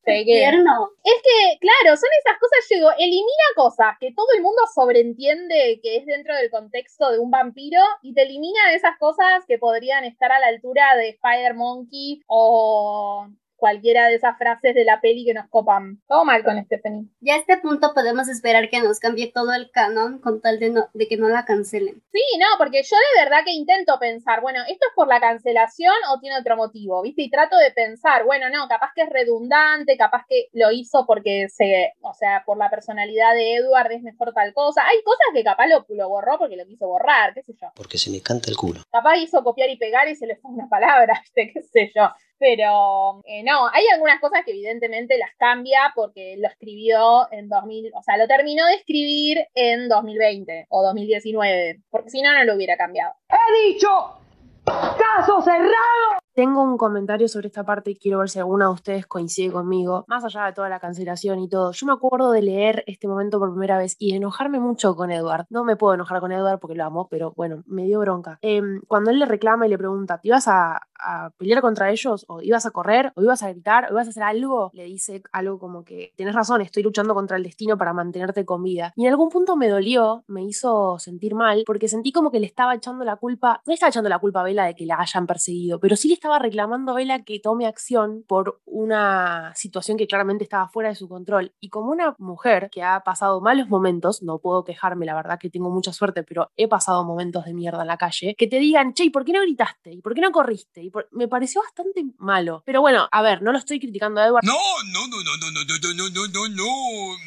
Es que, claro, son esas cosas, llego, elimina cosas que todo el mundo sobreentiende que es dentro del contexto de un vampiro y te elimina esas cosas que podrían estar a la altura de Spider Monkey o cualquiera de esas frases de la peli que nos copan. Todo mal con Stephanie. Ya a este punto podemos esperar que nos cambie todo el canon con tal de, no, de que no la cancelen. Sí, no, porque yo de verdad que intento pensar, bueno, ¿esto es por la cancelación o tiene otro motivo? ¿Viste? Y trato de pensar, bueno, no, capaz que es redundante, capaz que lo hizo porque se, o sea, por la personalidad de Edward es mejor tal cosa. Hay cosas que capaz lo, lo borró porque lo quiso borrar, qué sé yo. Porque se me canta el culo. Capaz hizo copiar y pegar y se le fue una palabra, ¿viste? qué sé yo. Pero eh, no, hay algunas cosas que evidentemente las cambia porque lo escribió en 2000, o sea, lo terminó de escribir en 2020 o 2019, porque si no, no lo hubiera cambiado. ¡He dicho! ¡Caso cerrado! Tengo un comentario sobre esta parte y quiero ver si alguna de ustedes coincide conmigo. Más allá de toda la cancelación y todo, yo me acuerdo de leer este momento por primera vez y de enojarme mucho con Edward. No me puedo enojar con Edward porque lo amo, pero bueno, me dio bronca. Em, cuando él le reclama y le pregunta, ¿te ibas a, pelear contra ellos? ¿O ibas a correr? ¿O ibas a gritar? ¿O ibas a hacer algo? Le dice algo como que, tenés razón, estoy luchando contra el destino para mantenerte con vida. Y en algún punto me dolió, me hizo sentir mal, porque sentí como que le estaba echando la culpa, no le estaba echando la culpa a Vela de que la hayan perseguido, pero sí le estaba reclamando a Vela que tome acción por una situación que claramente estaba fuera de su control. Y como una mujer que ha pasado malos momentos, no puedo quejarme, la verdad que tengo mucha suerte, pero he pasado momentos de mierda en la calle, que te digan, che, ¿y por qué no gritaste? ¿Y por qué no corriste? ¿Y por... Me pareció bastante malo. Pero bueno, a ver, no lo estoy criticando a Edward. No, no, no, no, no, no, no, no, no, no, no.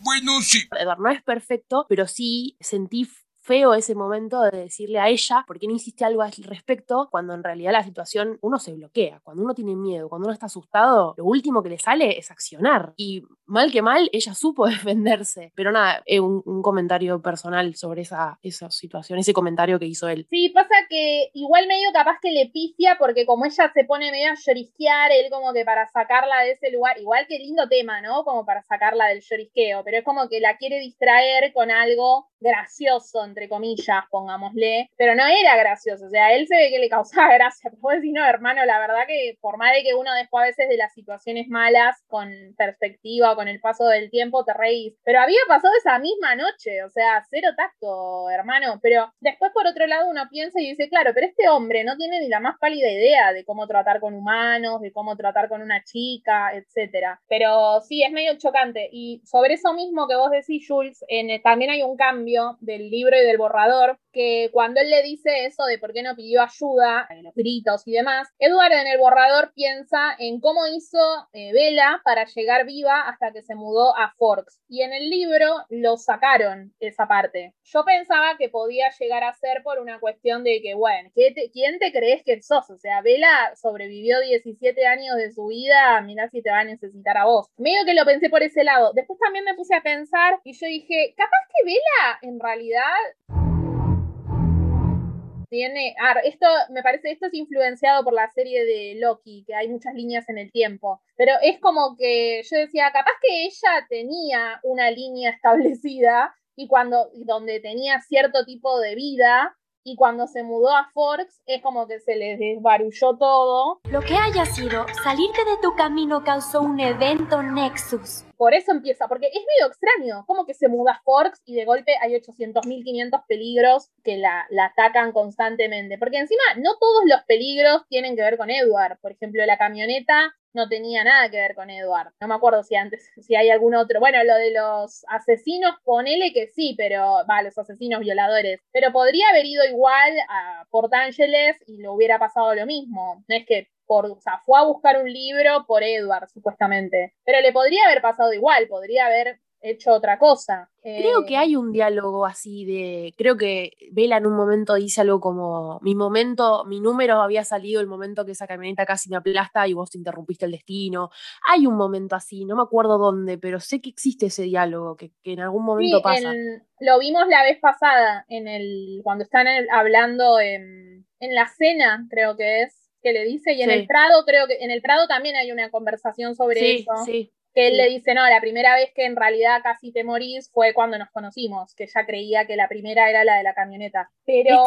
Bueno, sí. Edward no es perfecto, pero sí sentí feo ese momento de decirle a ella, ¿por qué no hiciste algo al respecto? Cuando en realidad la situación uno se bloquea, cuando uno tiene miedo, cuando uno está asustado, lo último que le sale es accionar. Y mal que mal, ella supo defenderse. Pero nada, es un, comentario personal sobre esa, esa situación, ese comentario que hizo él. Sí, pasa que igual medio capaz que le pifia porque como ella se pone medio a llorisquear, él como que para sacarla de ese lugar, igual que lindo tema, ¿no? Como para sacarla del llorisqueo, pero es como que la quiere distraer con algo gracioso, comillas, pongámosle, pero no era gracioso, o sea, él se ve que le causaba gracia, pero vos no, hermano, la verdad que por más de que uno después a veces de las situaciones malas, con perspectiva o con el paso del tiempo, te reís, pero había pasado esa misma noche, o sea, cero tacto, hermano, pero después por otro lado uno piensa y dice, claro, pero este hombre no tiene ni la más pálida idea de cómo tratar con humanos, de cómo tratar con una chica, etcétera, pero sí, es medio chocante, y sobre eso mismo que vos decís, Jules, también hay un cambio del libro y del borrador, que cuando él le dice eso de por qué no pidió ayuda, los gritos y demás, Edward en el borrador piensa en cómo hizo eh, Bella para llegar viva hasta que se mudó a Forks. Y en el libro lo sacaron esa parte. Yo pensaba que podía llegar a ser por una cuestión de que, bueno, ¿quién te crees que sos? O sea, Bella sobrevivió 17 años de su vida, mirá si te va a necesitar a vos. Medio que lo pensé por ese lado. Después también me puse a pensar y yo dije, capaz que Bella en realidad tiene. Esto me parece, esto es influenciado por la serie de Loki, que hay muchas líneas en el tiempo. Pero es como que yo decía, capaz que ella tenía una línea establecida y cuando, donde tenía cierto tipo de vida, y cuando se mudó a Forks es como que se les desbarulló todo. Lo que haya sido, salirte de tu camino causó un evento Nexus. Por eso empieza, porque es medio extraño, como que se muda a Forks y de golpe hay 800.500 peligros que la, la atacan constantemente. Porque encima no todos los peligros tienen que ver con Edward. Por ejemplo, la camioneta no tenía nada que ver con Edward. No me acuerdo si antes, si hay algún otro. Bueno, lo de los asesinos, ponele que sí, pero, va, los asesinos violadores. Pero podría haber ido igual a Port Angeles y le hubiera pasado lo mismo. No es que por, o sea, fue a buscar un libro por Edward, supuestamente. Pero le podría haber pasado igual, podría haber hecho otra cosa. Creo Eh, que hay un diálogo así de. Creo que Vela en un momento dice algo como: Mi momento, mi número había salido el momento que esa camioneta casi me aplasta y vos interrumpiste el destino. Hay un momento así, no me acuerdo dónde, pero sé que existe ese diálogo, que, que en algún momento sí, pasa. lo vimos la vez pasada, en el, cuando están hablando en, en la cena, creo que es, que le dice, y en Sí. el Prado, creo que en el Prado también hay una conversación sobre Sí, eso. sí. Que él sí. le dice, no, la primera vez que en realidad casi te morís fue cuando nos conocimos, que ya creía que la primera era la de la camioneta. Pero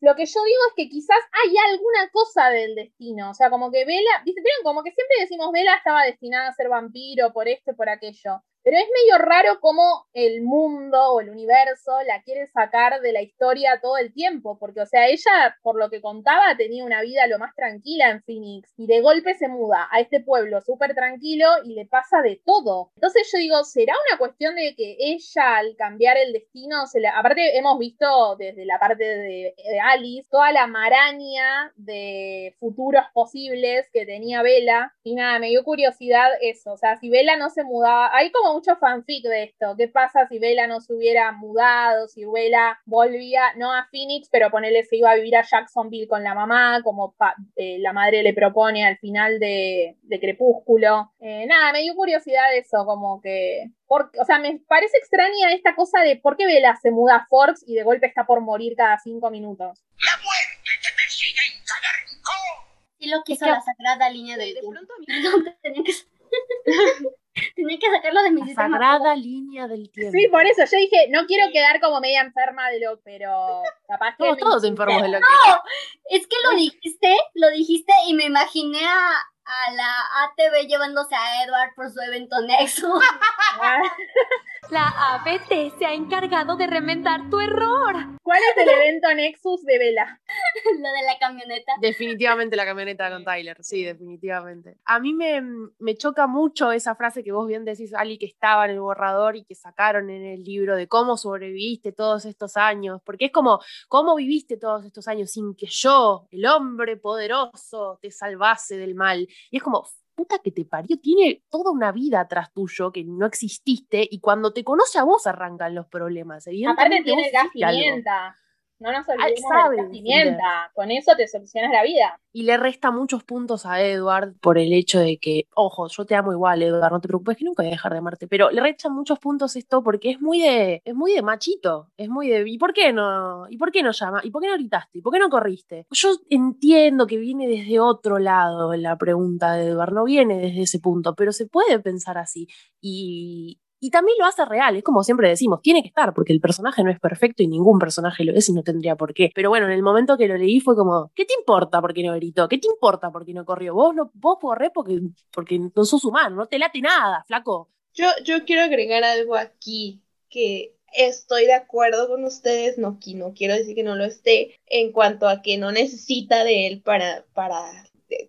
lo que yo digo es que quizás hay alguna cosa del destino, o sea, como que Vela, viste, como que siempre decimos Vela estaba destinada a ser vampiro por esto y por aquello. Pero es medio raro cómo el mundo o el universo la quiere sacar de la historia todo el tiempo, porque, o sea, ella, por lo que contaba, tenía una vida lo más tranquila en Phoenix y de golpe se muda a este pueblo súper tranquilo y le pasa de todo. Entonces yo digo, ¿será una cuestión de que ella al cambiar el destino, se le... aparte hemos visto desde la parte de, Alice toda la maraña de futuros posibles que tenía Bella y nada, me dio curiosidad eso, o sea, si Bella no se mudaba, hay como mucho fanfic de esto, ¿qué pasa si Bella no se hubiera mudado, si Bella volvía, no a Phoenix, pero ponele se iba a vivir a Jacksonville con la mamá, como pa- eh, la madre le propone al final de, de Crepúsculo. Eh, nada, me dio curiosidad eso, como que... por- o sea, me parece extraña esta cosa de por qué Bella se muda a Forks y de golpe está por morir cada cinco minutos. Sí lo quiso que- la sagrada línea del tiempo. Perdón, tenía que... tenía que sacarlo de mi La sistema. sagrada línea del tiempo. Sí, por eso yo dije, no quiero quedar como media enferma de lo, pero capaz que... Me todos enfermos de lo que. No, es que lo dijiste, lo dijiste y me imaginé a, a la ATV llevándose a Edward por su evento Nexus. La ABT se ha encargado de remendar tu error. ¿Cuál es el evento Nexus de Vela? lo de la camioneta. Definitivamente la camioneta con Tyler, sí, definitivamente. A mí me, me choca mucho esa frase que vos bien decís, Ali, que estaba en el borrador y que sacaron en el libro de cómo sobreviviste todos estos años, porque es como, ¿cómo viviste todos estos años sin que yo, el hombre poderoso, te salvase del mal? Y es como, puta que te parió, tiene toda una vida atrás tuyo que no exististe y cuando te conoce a vos arrancan los problemas. Aparte tiene gas pimienta. No nos olvidemos de la pimienta. Con eso te solucionas la vida. Y le resta muchos puntos a Edward por el hecho de que, ojo, yo te amo igual, Edward, no te preocupes que nunca voy a dejar de amarte. Pero le resta muchos puntos esto porque es muy de, es muy de machito. Es muy de, ¿y por qué no? ¿Y por qué no llama? ¿Y por qué no gritaste? ¿Y por qué no corriste? Yo entiendo que viene desde otro lado la pregunta de Edward, no viene desde ese punto, pero se puede pensar así. Y, y también lo hace real, es como siempre decimos, tiene que estar, porque el personaje no es perfecto y ningún personaje lo es y no tendría por qué. Pero bueno, en el momento que lo leí fue como, ¿qué te importa porque no gritó? ¿Qué te importa porque no corrió? Vos no, vos corrés porque, porque no sos humano, no te late nada, flaco. Yo, yo quiero agregar algo aquí que estoy de acuerdo con ustedes, no, no quiero decir que no lo esté, en cuanto a que no necesita de él para, para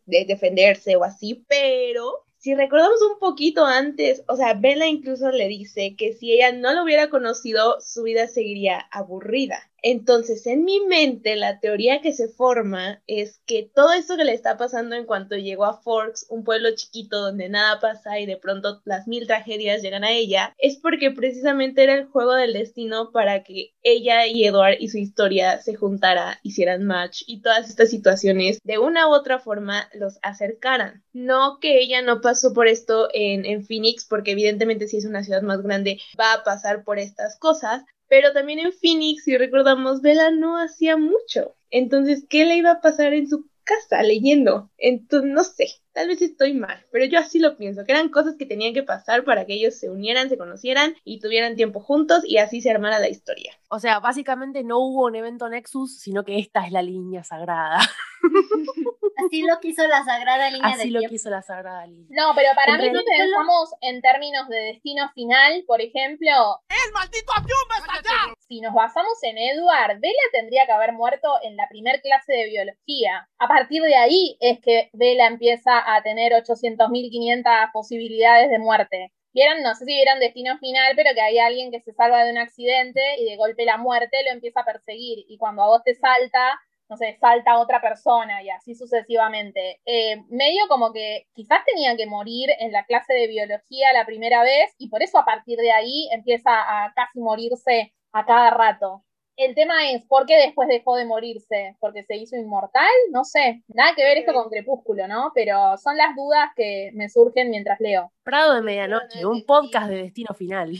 defenderse o así, pero si recordamos un poquito antes, o sea, Bella incluso le dice que si ella no lo hubiera conocido, su vida seguiría aburrida. Entonces, en mi mente, la teoría que se forma es que todo esto que le está pasando en cuanto llegó a Forks, un pueblo chiquito donde nada pasa y de pronto las mil tragedias llegan a ella, es porque precisamente era el juego del destino para que ella y Edward y su historia se juntara, hicieran match y todas estas situaciones de una u otra forma los acercaran. No que ella no pasó por esto en, en Phoenix, porque evidentemente si es una ciudad más grande va a pasar por estas cosas, pero también en Phoenix, si recordamos, Bella no hacía mucho. Entonces, ¿qué le iba a pasar en su casa leyendo? Entonces, no sé, tal vez estoy mal, pero yo así lo pienso, que eran cosas que tenían que pasar para que ellos se unieran, se conocieran y tuvieran tiempo juntos y así se armara la historia. O sea, básicamente no hubo un evento Nexus, sino que esta es la línea sagrada. Así lo quiso la sagrada línea Así lo quiso la sagrada línea. No, pero para mí no pensamos en términos de destino final, por ejemplo. ¡El maldito avión va a estallar! Si nos basamos en Edward, Bella tendría que haber muerto en la primer clase de biología. A partir de ahí es que Bella empieza a tener 800.500 posibilidades de muerte. Vieron, no sé si vieron Destino Final, pero que hay alguien que se salva de un accidente y de golpe la muerte lo empieza a perseguir. Y cuando a vos te salta, no sé, salta otra persona y así sucesivamente. Eh, medio como que quizás tenía que morir en la clase de biología la primera vez y por eso a partir de ahí empieza a casi morirse a cada rato. El tema es, ¿por qué después dejó de morirse? ¿Porque se hizo inmortal? No sé. Nada que ver esto con Crepúsculo, ¿no? Pero son las dudas que me surgen mientras leo. Prado de Medianoche, un podcast de destino final.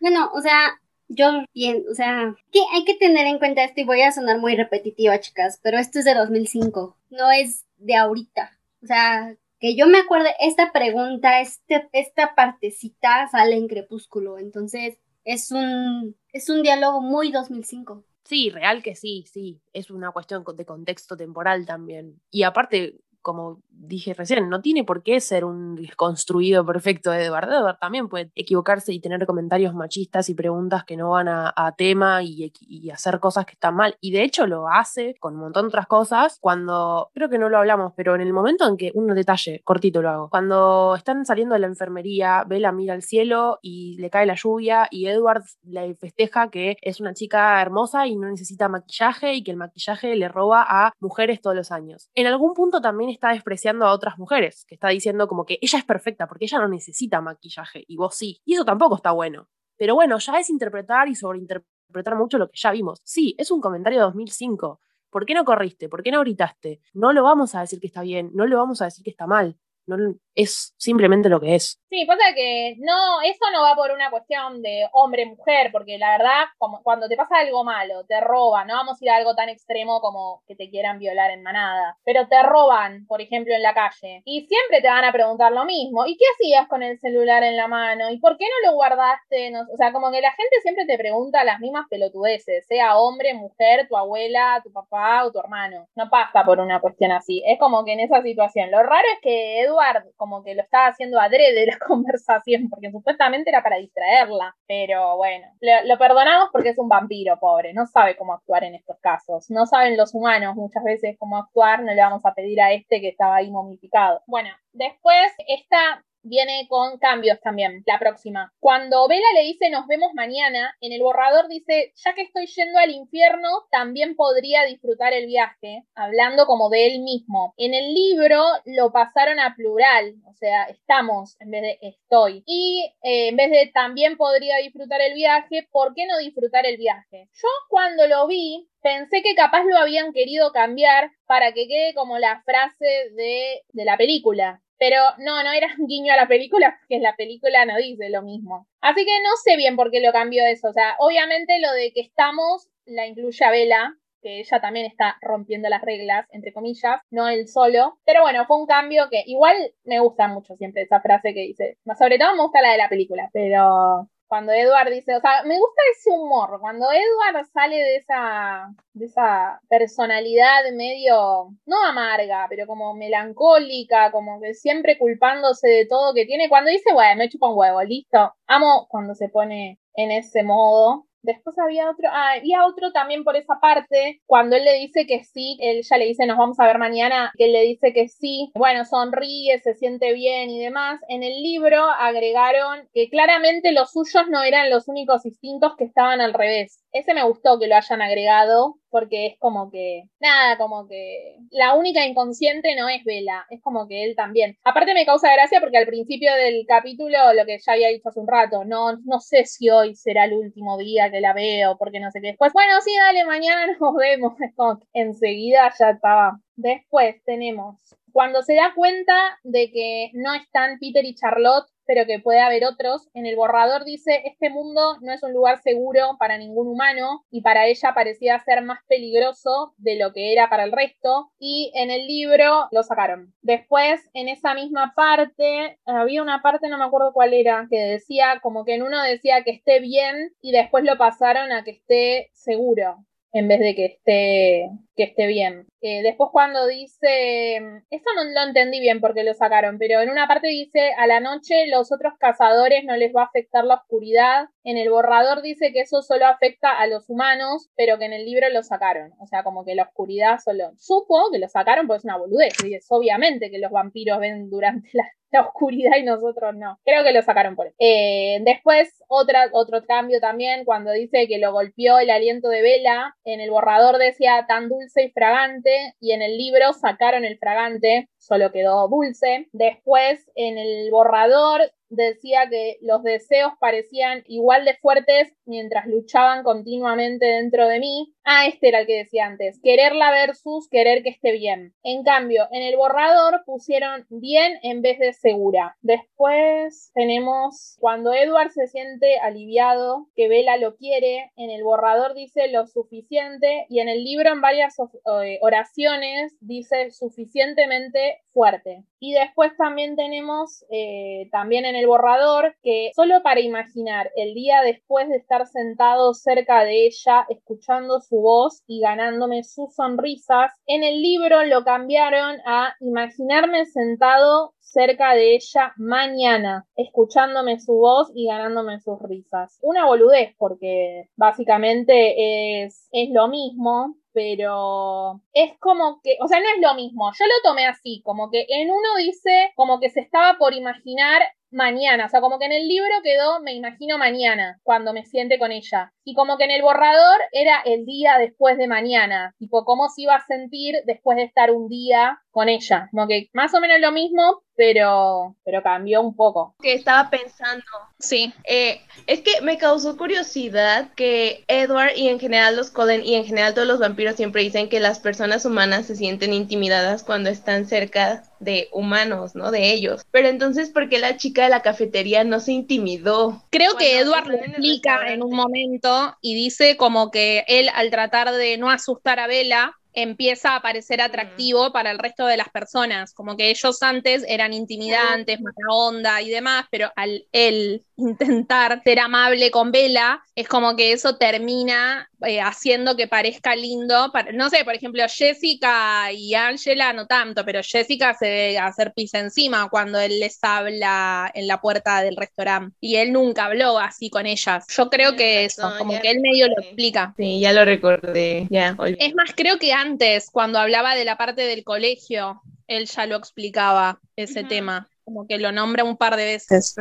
Bueno, o sea, yo bien, o sea, que hay que tener en cuenta esto y voy a sonar muy repetitiva, chicas, pero esto es de 2005, no es de ahorita. O sea, que yo me acuerde, esta pregunta, este, esta partecita sale en Crepúsculo, entonces es un, es un diálogo muy 2005. Sí, real que sí, sí, es una cuestión de contexto temporal también. Y aparte, como dije recién, no tiene por qué ser un construido perfecto de Edward. Edward también puede equivocarse y tener comentarios machistas y preguntas que no van a, tema y, hacer cosas que están mal. Y de hecho lo hace con un montón de otras cosas cuando, creo que no lo hablamos, pero en el momento en que, un detalle, cortito lo hago, cuando están saliendo de la enfermería, Bella mira al cielo y le cae la lluvia y Edward le festeja que es una chica hermosa y no necesita maquillaje y que el maquillaje le roba a mujeres todos los años. En algún punto también está despreciando a otras mujeres, que está diciendo como que ella es perfecta porque ella no necesita maquillaje y vos sí. Y eso tampoco está bueno. Pero bueno, ya es interpretar y sobreinterpretar mucho lo que ya vimos. Sí, es un comentario de 2005. ¿Por qué no corriste? ¿Por qué no gritaste? No lo vamos a decir que está bien, no lo vamos a decir que está mal no, es simplemente lo que es. Sí, pasa que no, eso no va por una cuestión de hombre-mujer, porque la verdad, como cuando te pasa algo malo, te roban, no vamos a ir a algo tan extremo como que te quieran violar en manada, pero te roban, por ejemplo, en la calle, y siempre te van a preguntar lo mismo, ¿y qué hacías con el celular en la mano? ¿Y por qué no lo guardaste? o sea, como que la gente siempre te pregunta las mismas pelotudeces, sea hombre, mujer, tu abuela, tu papá o tu hermano. No pasa por una cuestión así, es como que en esa situación. Lo raro es que Edu como que lo estaba haciendo adrede la conversación, porque supuestamente era para distraerla. Pero bueno, lo, perdonamos porque es un vampiro, pobre, no sabe cómo actuar en estos casos. No saben los humanos muchas veces cómo actuar, no le vamos a pedir a este que estaba ahí momificado. Bueno, después esta viene con cambios también, la próxima. Cuando Vela le dice nos vemos mañana, en el borrador dice, ya que estoy yendo al infierno, también podría disfrutar el viaje, hablando como de él mismo. En el libro lo pasaron a plural, o sea, estamos en vez de estoy. Y eh, en vez de también podría disfrutar el viaje, ¿por qué no disfrutar el viaje? Yo cuando lo vi, pensé que capaz lo habían querido cambiar para que quede como la frase de, de la película. Pero no, no era un guiño a la película, porque la película no dice lo mismo. Así que no sé bien por qué lo cambió eso. O sea, obviamente lo de que estamos la incluye a Vela, que ella también está rompiendo las reglas, entre comillas, no él solo. Pero bueno, fue un cambio que igual me gusta mucho siempre esa frase que dice. Sobre todo me gusta la de la película, pero cuando Edward dice, o sea, me gusta ese humor, cuando Edward sale de esa, de esa personalidad medio, no amarga, pero como melancólica, como que siempre culpándose de todo que tiene, cuando dice, bueno, me chupa un huevo, listo, amo cuando se pone en ese modo, Después había otro, ah, había otro también por esa parte, cuando él le dice que sí, él ya le dice nos vamos a ver mañana, que él le dice que sí, bueno, sonríe, se siente bien y demás. En el libro agregaron que claramente los suyos no eran los únicos instintos que estaban al revés. Ese me gustó que lo hayan agregado porque es como que, nada, como que la única inconsciente no es Vela, es como que él también. Aparte me causa gracia porque al principio del capítulo, lo que ya había dicho hace un rato, no, no sé si hoy será el último día que la veo, porque no sé qué. Después, bueno, sí, dale, mañana nos vemos. Es como que enseguida ya estaba. Después tenemos cuando se da cuenta de que no están Peter y Charlotte pero que puede haber otros. En el borrador dice, este mundo no es un lugar seguro para ningún humano y para ella parecía ser más peligroso de lo que era para el resto. Y en el libro lo sacaron. Después, en esa misma parte, había una parte, no me acuerdo cuál era, que decía como que en uno decía que esté bien y después lo pasaron a que esté seguro en vez de que esté, que esté bien. Eh, después cuando dice, eso no lo entendí bien porque lo sacaron, pero en una parte dice, a la noche los otros cazadores no les va a afectar la oscuridad. En el borrador dice que eso solo afecta a los humanos, pero que en el libro lo sacaron. O sea, como que la oscuridad solo... Supo que lo sacaron porque es una boludez. Y es obviamente que los vampiros ven durante la, oscuridad y nosotros no. Creo que lo sacaron por eso. Eh, después, otra, otro cambio también, cuando dice que lo golpeó el aliento de vela, en el borrador decía tan dulce y fragante, y en el libro sacaron el fragante, solo quedó dulce. Después, en el borrador decía que los deseos parecían igual de fuertes mientras luchaban continuamente dentro de mí. Ah, este era el que decía antes. Quererla versus querer que esté bien. En cambio, en el borrador pusieron bien en vez de segura. Después tenemos cuando Edward se siente aliviado, que Bella lo quiere. En el borrador dice lo suficiente y en el libro en varias eh, oraciones dice suficientemente fuerte. Y después también tenemos, eh, también en el borrador, que solo para imaginar el día después de estar sentado cerca de ella, escuchando su voz y ganándome sus sonrisas, en el libro lo cambiaron a imaginarme sentado cerca de ella mañana, escuchándome su voz y ganándome sus risas. Una boludez, porque básicamente es, es lo mismo, pero es como que, o sea, no es lo mismo. Yo lo tomé así, como que en uno dice como que se estaba por imaginar mañana, o sea, como que en el libro quedó me imagino mañana, cuando me siente con ella. Y como que en el borrador era el día después de mañana, tipo cómo se iba a sentir después de estar un día con ella. Como que más o menos lo mismo, pero, pero cambió un poco. Que estaba pensando. Sí. Eh, es que me causó curiosidad que Edward y en general los Cullen y en general todos los vampiros siempre dicen que las personas humanas se sienten intimidadas cuando están cerca de humanos, ¿no? De ellos. Pero entonces, ¿por qué la chica de la cafetería no se intimidó? Creo que Edward lo explica en un momento y dice como que él al tratar de no asustar a Bella, empieza a parecer atractivo para el resto de las personas, como que ellos antes eran intimidantes, mala onda y demás, pero al él intentar ser amable con Bella, es como que eso termina eh, haciendo que parezca lindo. no sé, por ejemplo, Jessica y Angela no tanto, pero Jessica se debe hacer pis encima cuando él les habla en la puerta del restaurante. Y él nunca habló así con ellas. Yo creo que eso, como que él medio lo explica. Sí, ya lo recordé. Ya, es más, creo que antes, cuando hablaba de la parte del colegio, él ya lo explicaba, ese tema como que lo nombra un par de veces.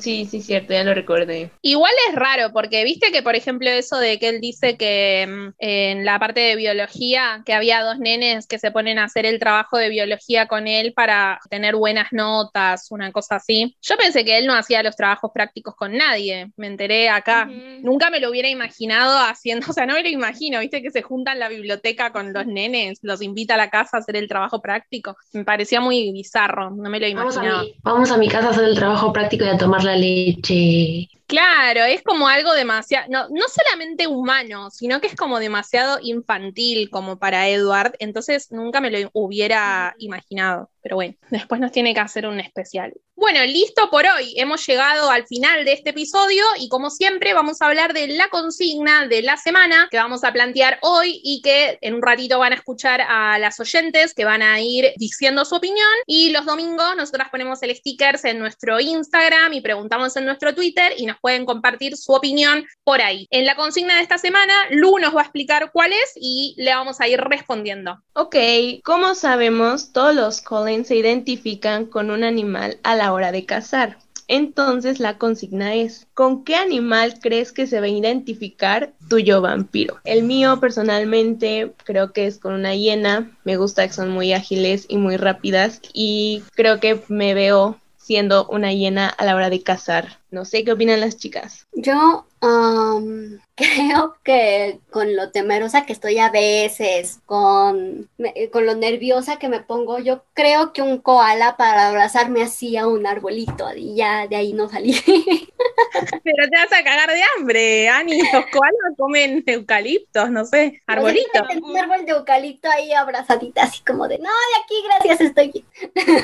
sí, sí, cierto, ya lo recordé. Igual es raro, porque viste que, por ejemplo, eso de que él dice que mm, en la parte de biología, que había dos nenes que se ponen a hacer el trabajo de biología con él para tener buenas notas, una cosa así. Yo pensé que él no hacía los trabajos prácticos con nadie, me enteré acá. Nunca me lo hubiera imaginado haciendo, o sea, no me lo imagino, viste que se juntan la biblioteca con los nenes, los invita a la casa a hacer el trabajo práctico. Me parecía muy bizarro, no me lo imaginaba. Vamos a mi casa a hacer el trabajo práctico y a tomar la leche. Claro, es como algo demasiado, no, no solamente humano, sino que es como demasiado infantil como para Edward, entonces nunca me lo hubiera imaginado. Pero bueno, después nos tiene que hacer un especial. Bueno, listo por hoy. Hemos llegado al final de este episodio y como siempre vamos a hablar de la consigna de la semana que vamos a plantear hoy y que en un ratito van a escuchar a las oyentes que van a ir diciendo su opinión. Y los domingos nosotras ponemos el stickers en nuestro Instagram y preguntamos en nuestro Twitter y nos pueden compartir su opinión por ahí. En la consigna de esta semana, Lu nos va a explicar cuál es y le vamos a ir respondiendo. Ok, como sabemos, todos los Collins se identifican con un animal a la hora de cazar. Entonces la consigna es, ¿con qué animal crees que se va a identificar tuyo vampiro? El mío personalmente creo que es con una hiena, me gusta que son muy ágiles y muy rápidas y creo que me veo siendo una hiena a la hora de cazar. No sé qué opinan las chicas. Yo creo que con lo temerosa que estoy a veces, con, con lo nerviosa que me pongo, yo creo que un koala para abrazarme así a un arbolito y ya de ahí no salí. Pero te vas a cagar de hambre, Ani. Los koalas comen eucaliptos, no sé, arbolitos. Un árbol de eucalipto ahí abrazadita, así como de, no, de aquí, gracias, estoy bien.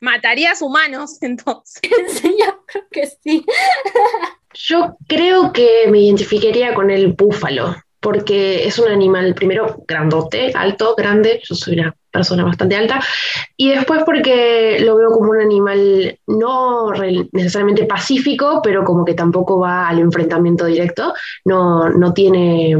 Matarías humanos entonces. Sí, yo creo que sí. Yo creo que me identificaría con el búfalo, porque es un animal, primero, grandote, alto, grande, yo soy una persona bastante alta, y después porque lo veo como un animal no necesariamente pacífico, pero como que tampoco va al enfrentamiento directo, no, no tiene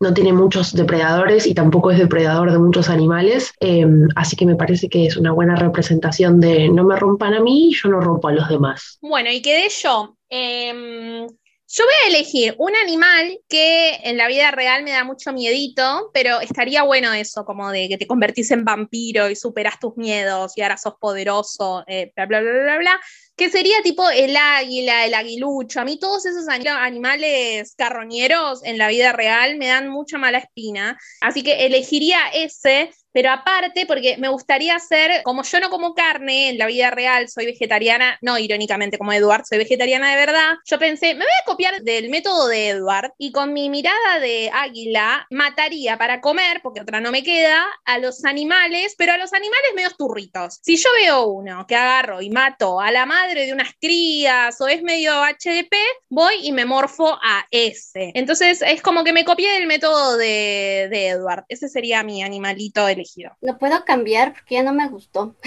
no tiene muchos depredadores y tampoco es depredador de muchos animales, em, así que me parece que es una buena representación de no me rompan a mí, yo no rompo a los demás. Bueno, y quedé yo. Em, yo voy a elegir un animal que en la vida real me da mucho miedito, pero estaría bueno eso, como de que te convertís en vampiro y superas tus miedos y ahora sos poderoso, eh, bla, bla, bla, bla, bla que sería tipo el águila, el aguilucho. A mí todos esos animales carroñeros en la vida real me dan mucha mala espina, así que elegiría ese, pero aparte porque me gustaría ser, como yo no como carne en la vida real, soy vegetariana, no irónicamente como Edward, soy vegetariana de verdad, yo pensé, me voy a copiar del método de Edward y con mi mirada de águila mataría para comer, porque otra no me queda, a los animales, pero a los animales medio turritos. Si yo veo uno que agarro y mato a la madre, de unas crías o es medio HDP, voy y me morfo a ese. Entonces es como que me copié del método de, de. Ese sería mi animalito elegido. Lo puedo cambiar porque ya no me gustó.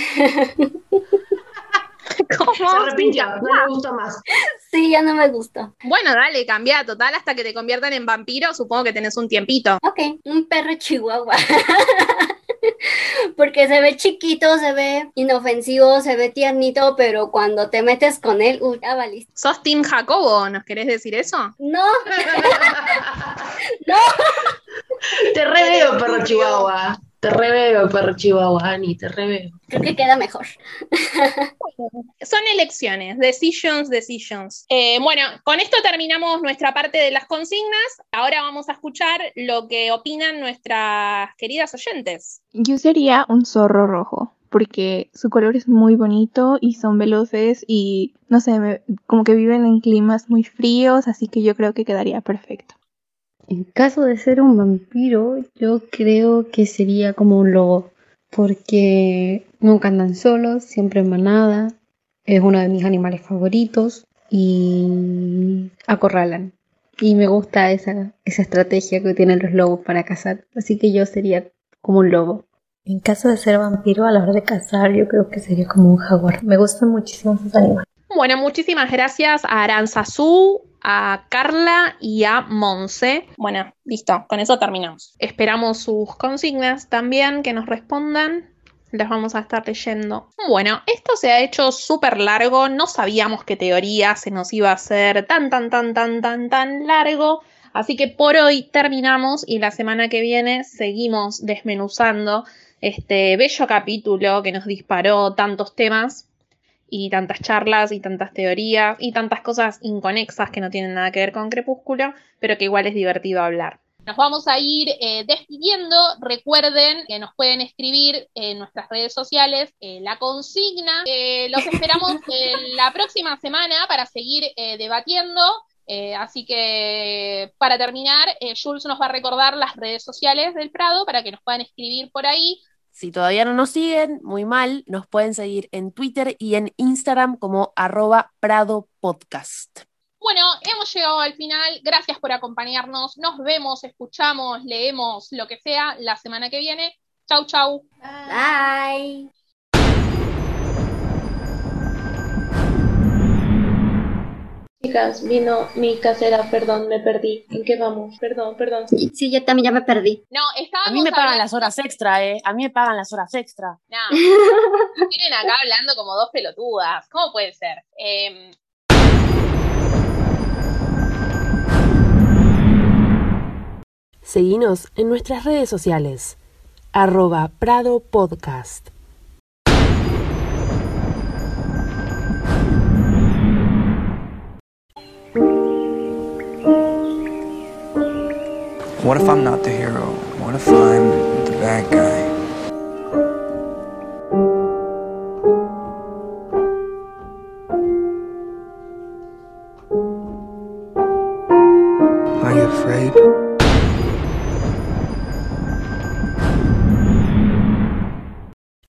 ¿Cómo? Se arrepintió, no me gustó más. Sí, ya no me gustó. Bueno, dale, cambia total hasta que te conviertan en vampiro, supongo que tenés un tiempito. Ok, un perro chihuahua. Porque se ve chiquito, se ve inofensivo, se ve tiernito, pero cuando te metes con él, uy, ya valiste. ¿Sos Tim Jacobo? ¿Nos querés decir eso? No. no. Te reveo, perro chihuahua. Te reveo, perro chihuahua, Ani, te reveo. Creo que queda mejor. Son elecciones, decisions, decisions. Eh, bueno, con esto terminamos nuestra parte de las consignas. Ahora vamos a escuchar lo que opinan nuestras queridas oyentes. Yo sería un zorro rojo porque su color es muy bonito y son veloces y no sé, como que viven en climas muy fríos, así que yo creo que quedaría perfecto. En caso de ser un vampiro, yo creo que sería como un lobo, porque nunca andan solos, siempre en manada, es uno de mis animales favoritos y acorralan. Y me gusta esa, esa estrategia que tienen los lobos para cazar, así que yo sería como un lobo. En caso de ser vampiro, a la hora de cazar, yo creo que sería como un jaguar. Me gustan muchísimo esos animales. Bueno, muchísimas gracias a Aranzazú, a Carla y a Monse. Bueno, listo, con eso terminamos. Esperamos sus consignas también, que nos respondan. las vamos a estar leyendo. Bueno, esto se ha hecho súper largo, no sabíamos qué teoría se nos iba a hacer tan, tan, tan, tan, tan, tan largo. Así que por hoy terminamos y la semana que viene seguimos desmenuzando este bello capítulo que nos disparó tantos temas y tantas charlas y tantas teorías y tantas cosas inconexas que no tienen nada que ver con Crepúsculo, pero que igual es divertido hablar. Nos vamos a ir eh, despidiendo. Recuerden que nos pueden escribir en nuestras redes sociales eh, la consigna. Eh, los esperamos la próxima semana para seguir debatiendo. así que para terminar, Jules nos va a recordar las redes sociales del Prado para que nos puedan escribir por ahí. Si todavía no nos siguen, muy mal, nos pueden seguir en Twitter y en Instagram como arroba Prado Podcast. Bueno, hemos llegado al final. Gracias por acompañarnos. Nos vemos, escuchamos, leemos, lo que sea, la semana que viene. Chau, chau. Bye. Chicas, vino mi casera, perdón, me perdí. ¿En qué vamos? Perdón, perdón. Sí, yo también ya me perdí. No, estábamos A mí me pagan hablando- las horas extra, ¿eh? A mí me pagan las horas extra. No, tienen acá hablando como dos pelotudas. ¿Cómo puede ser? Em, Seguinos en nuestras redes sociales. Arroba Prado Podcast. What if I'm not the hero? What if I'm the bad guy? Are you afraid?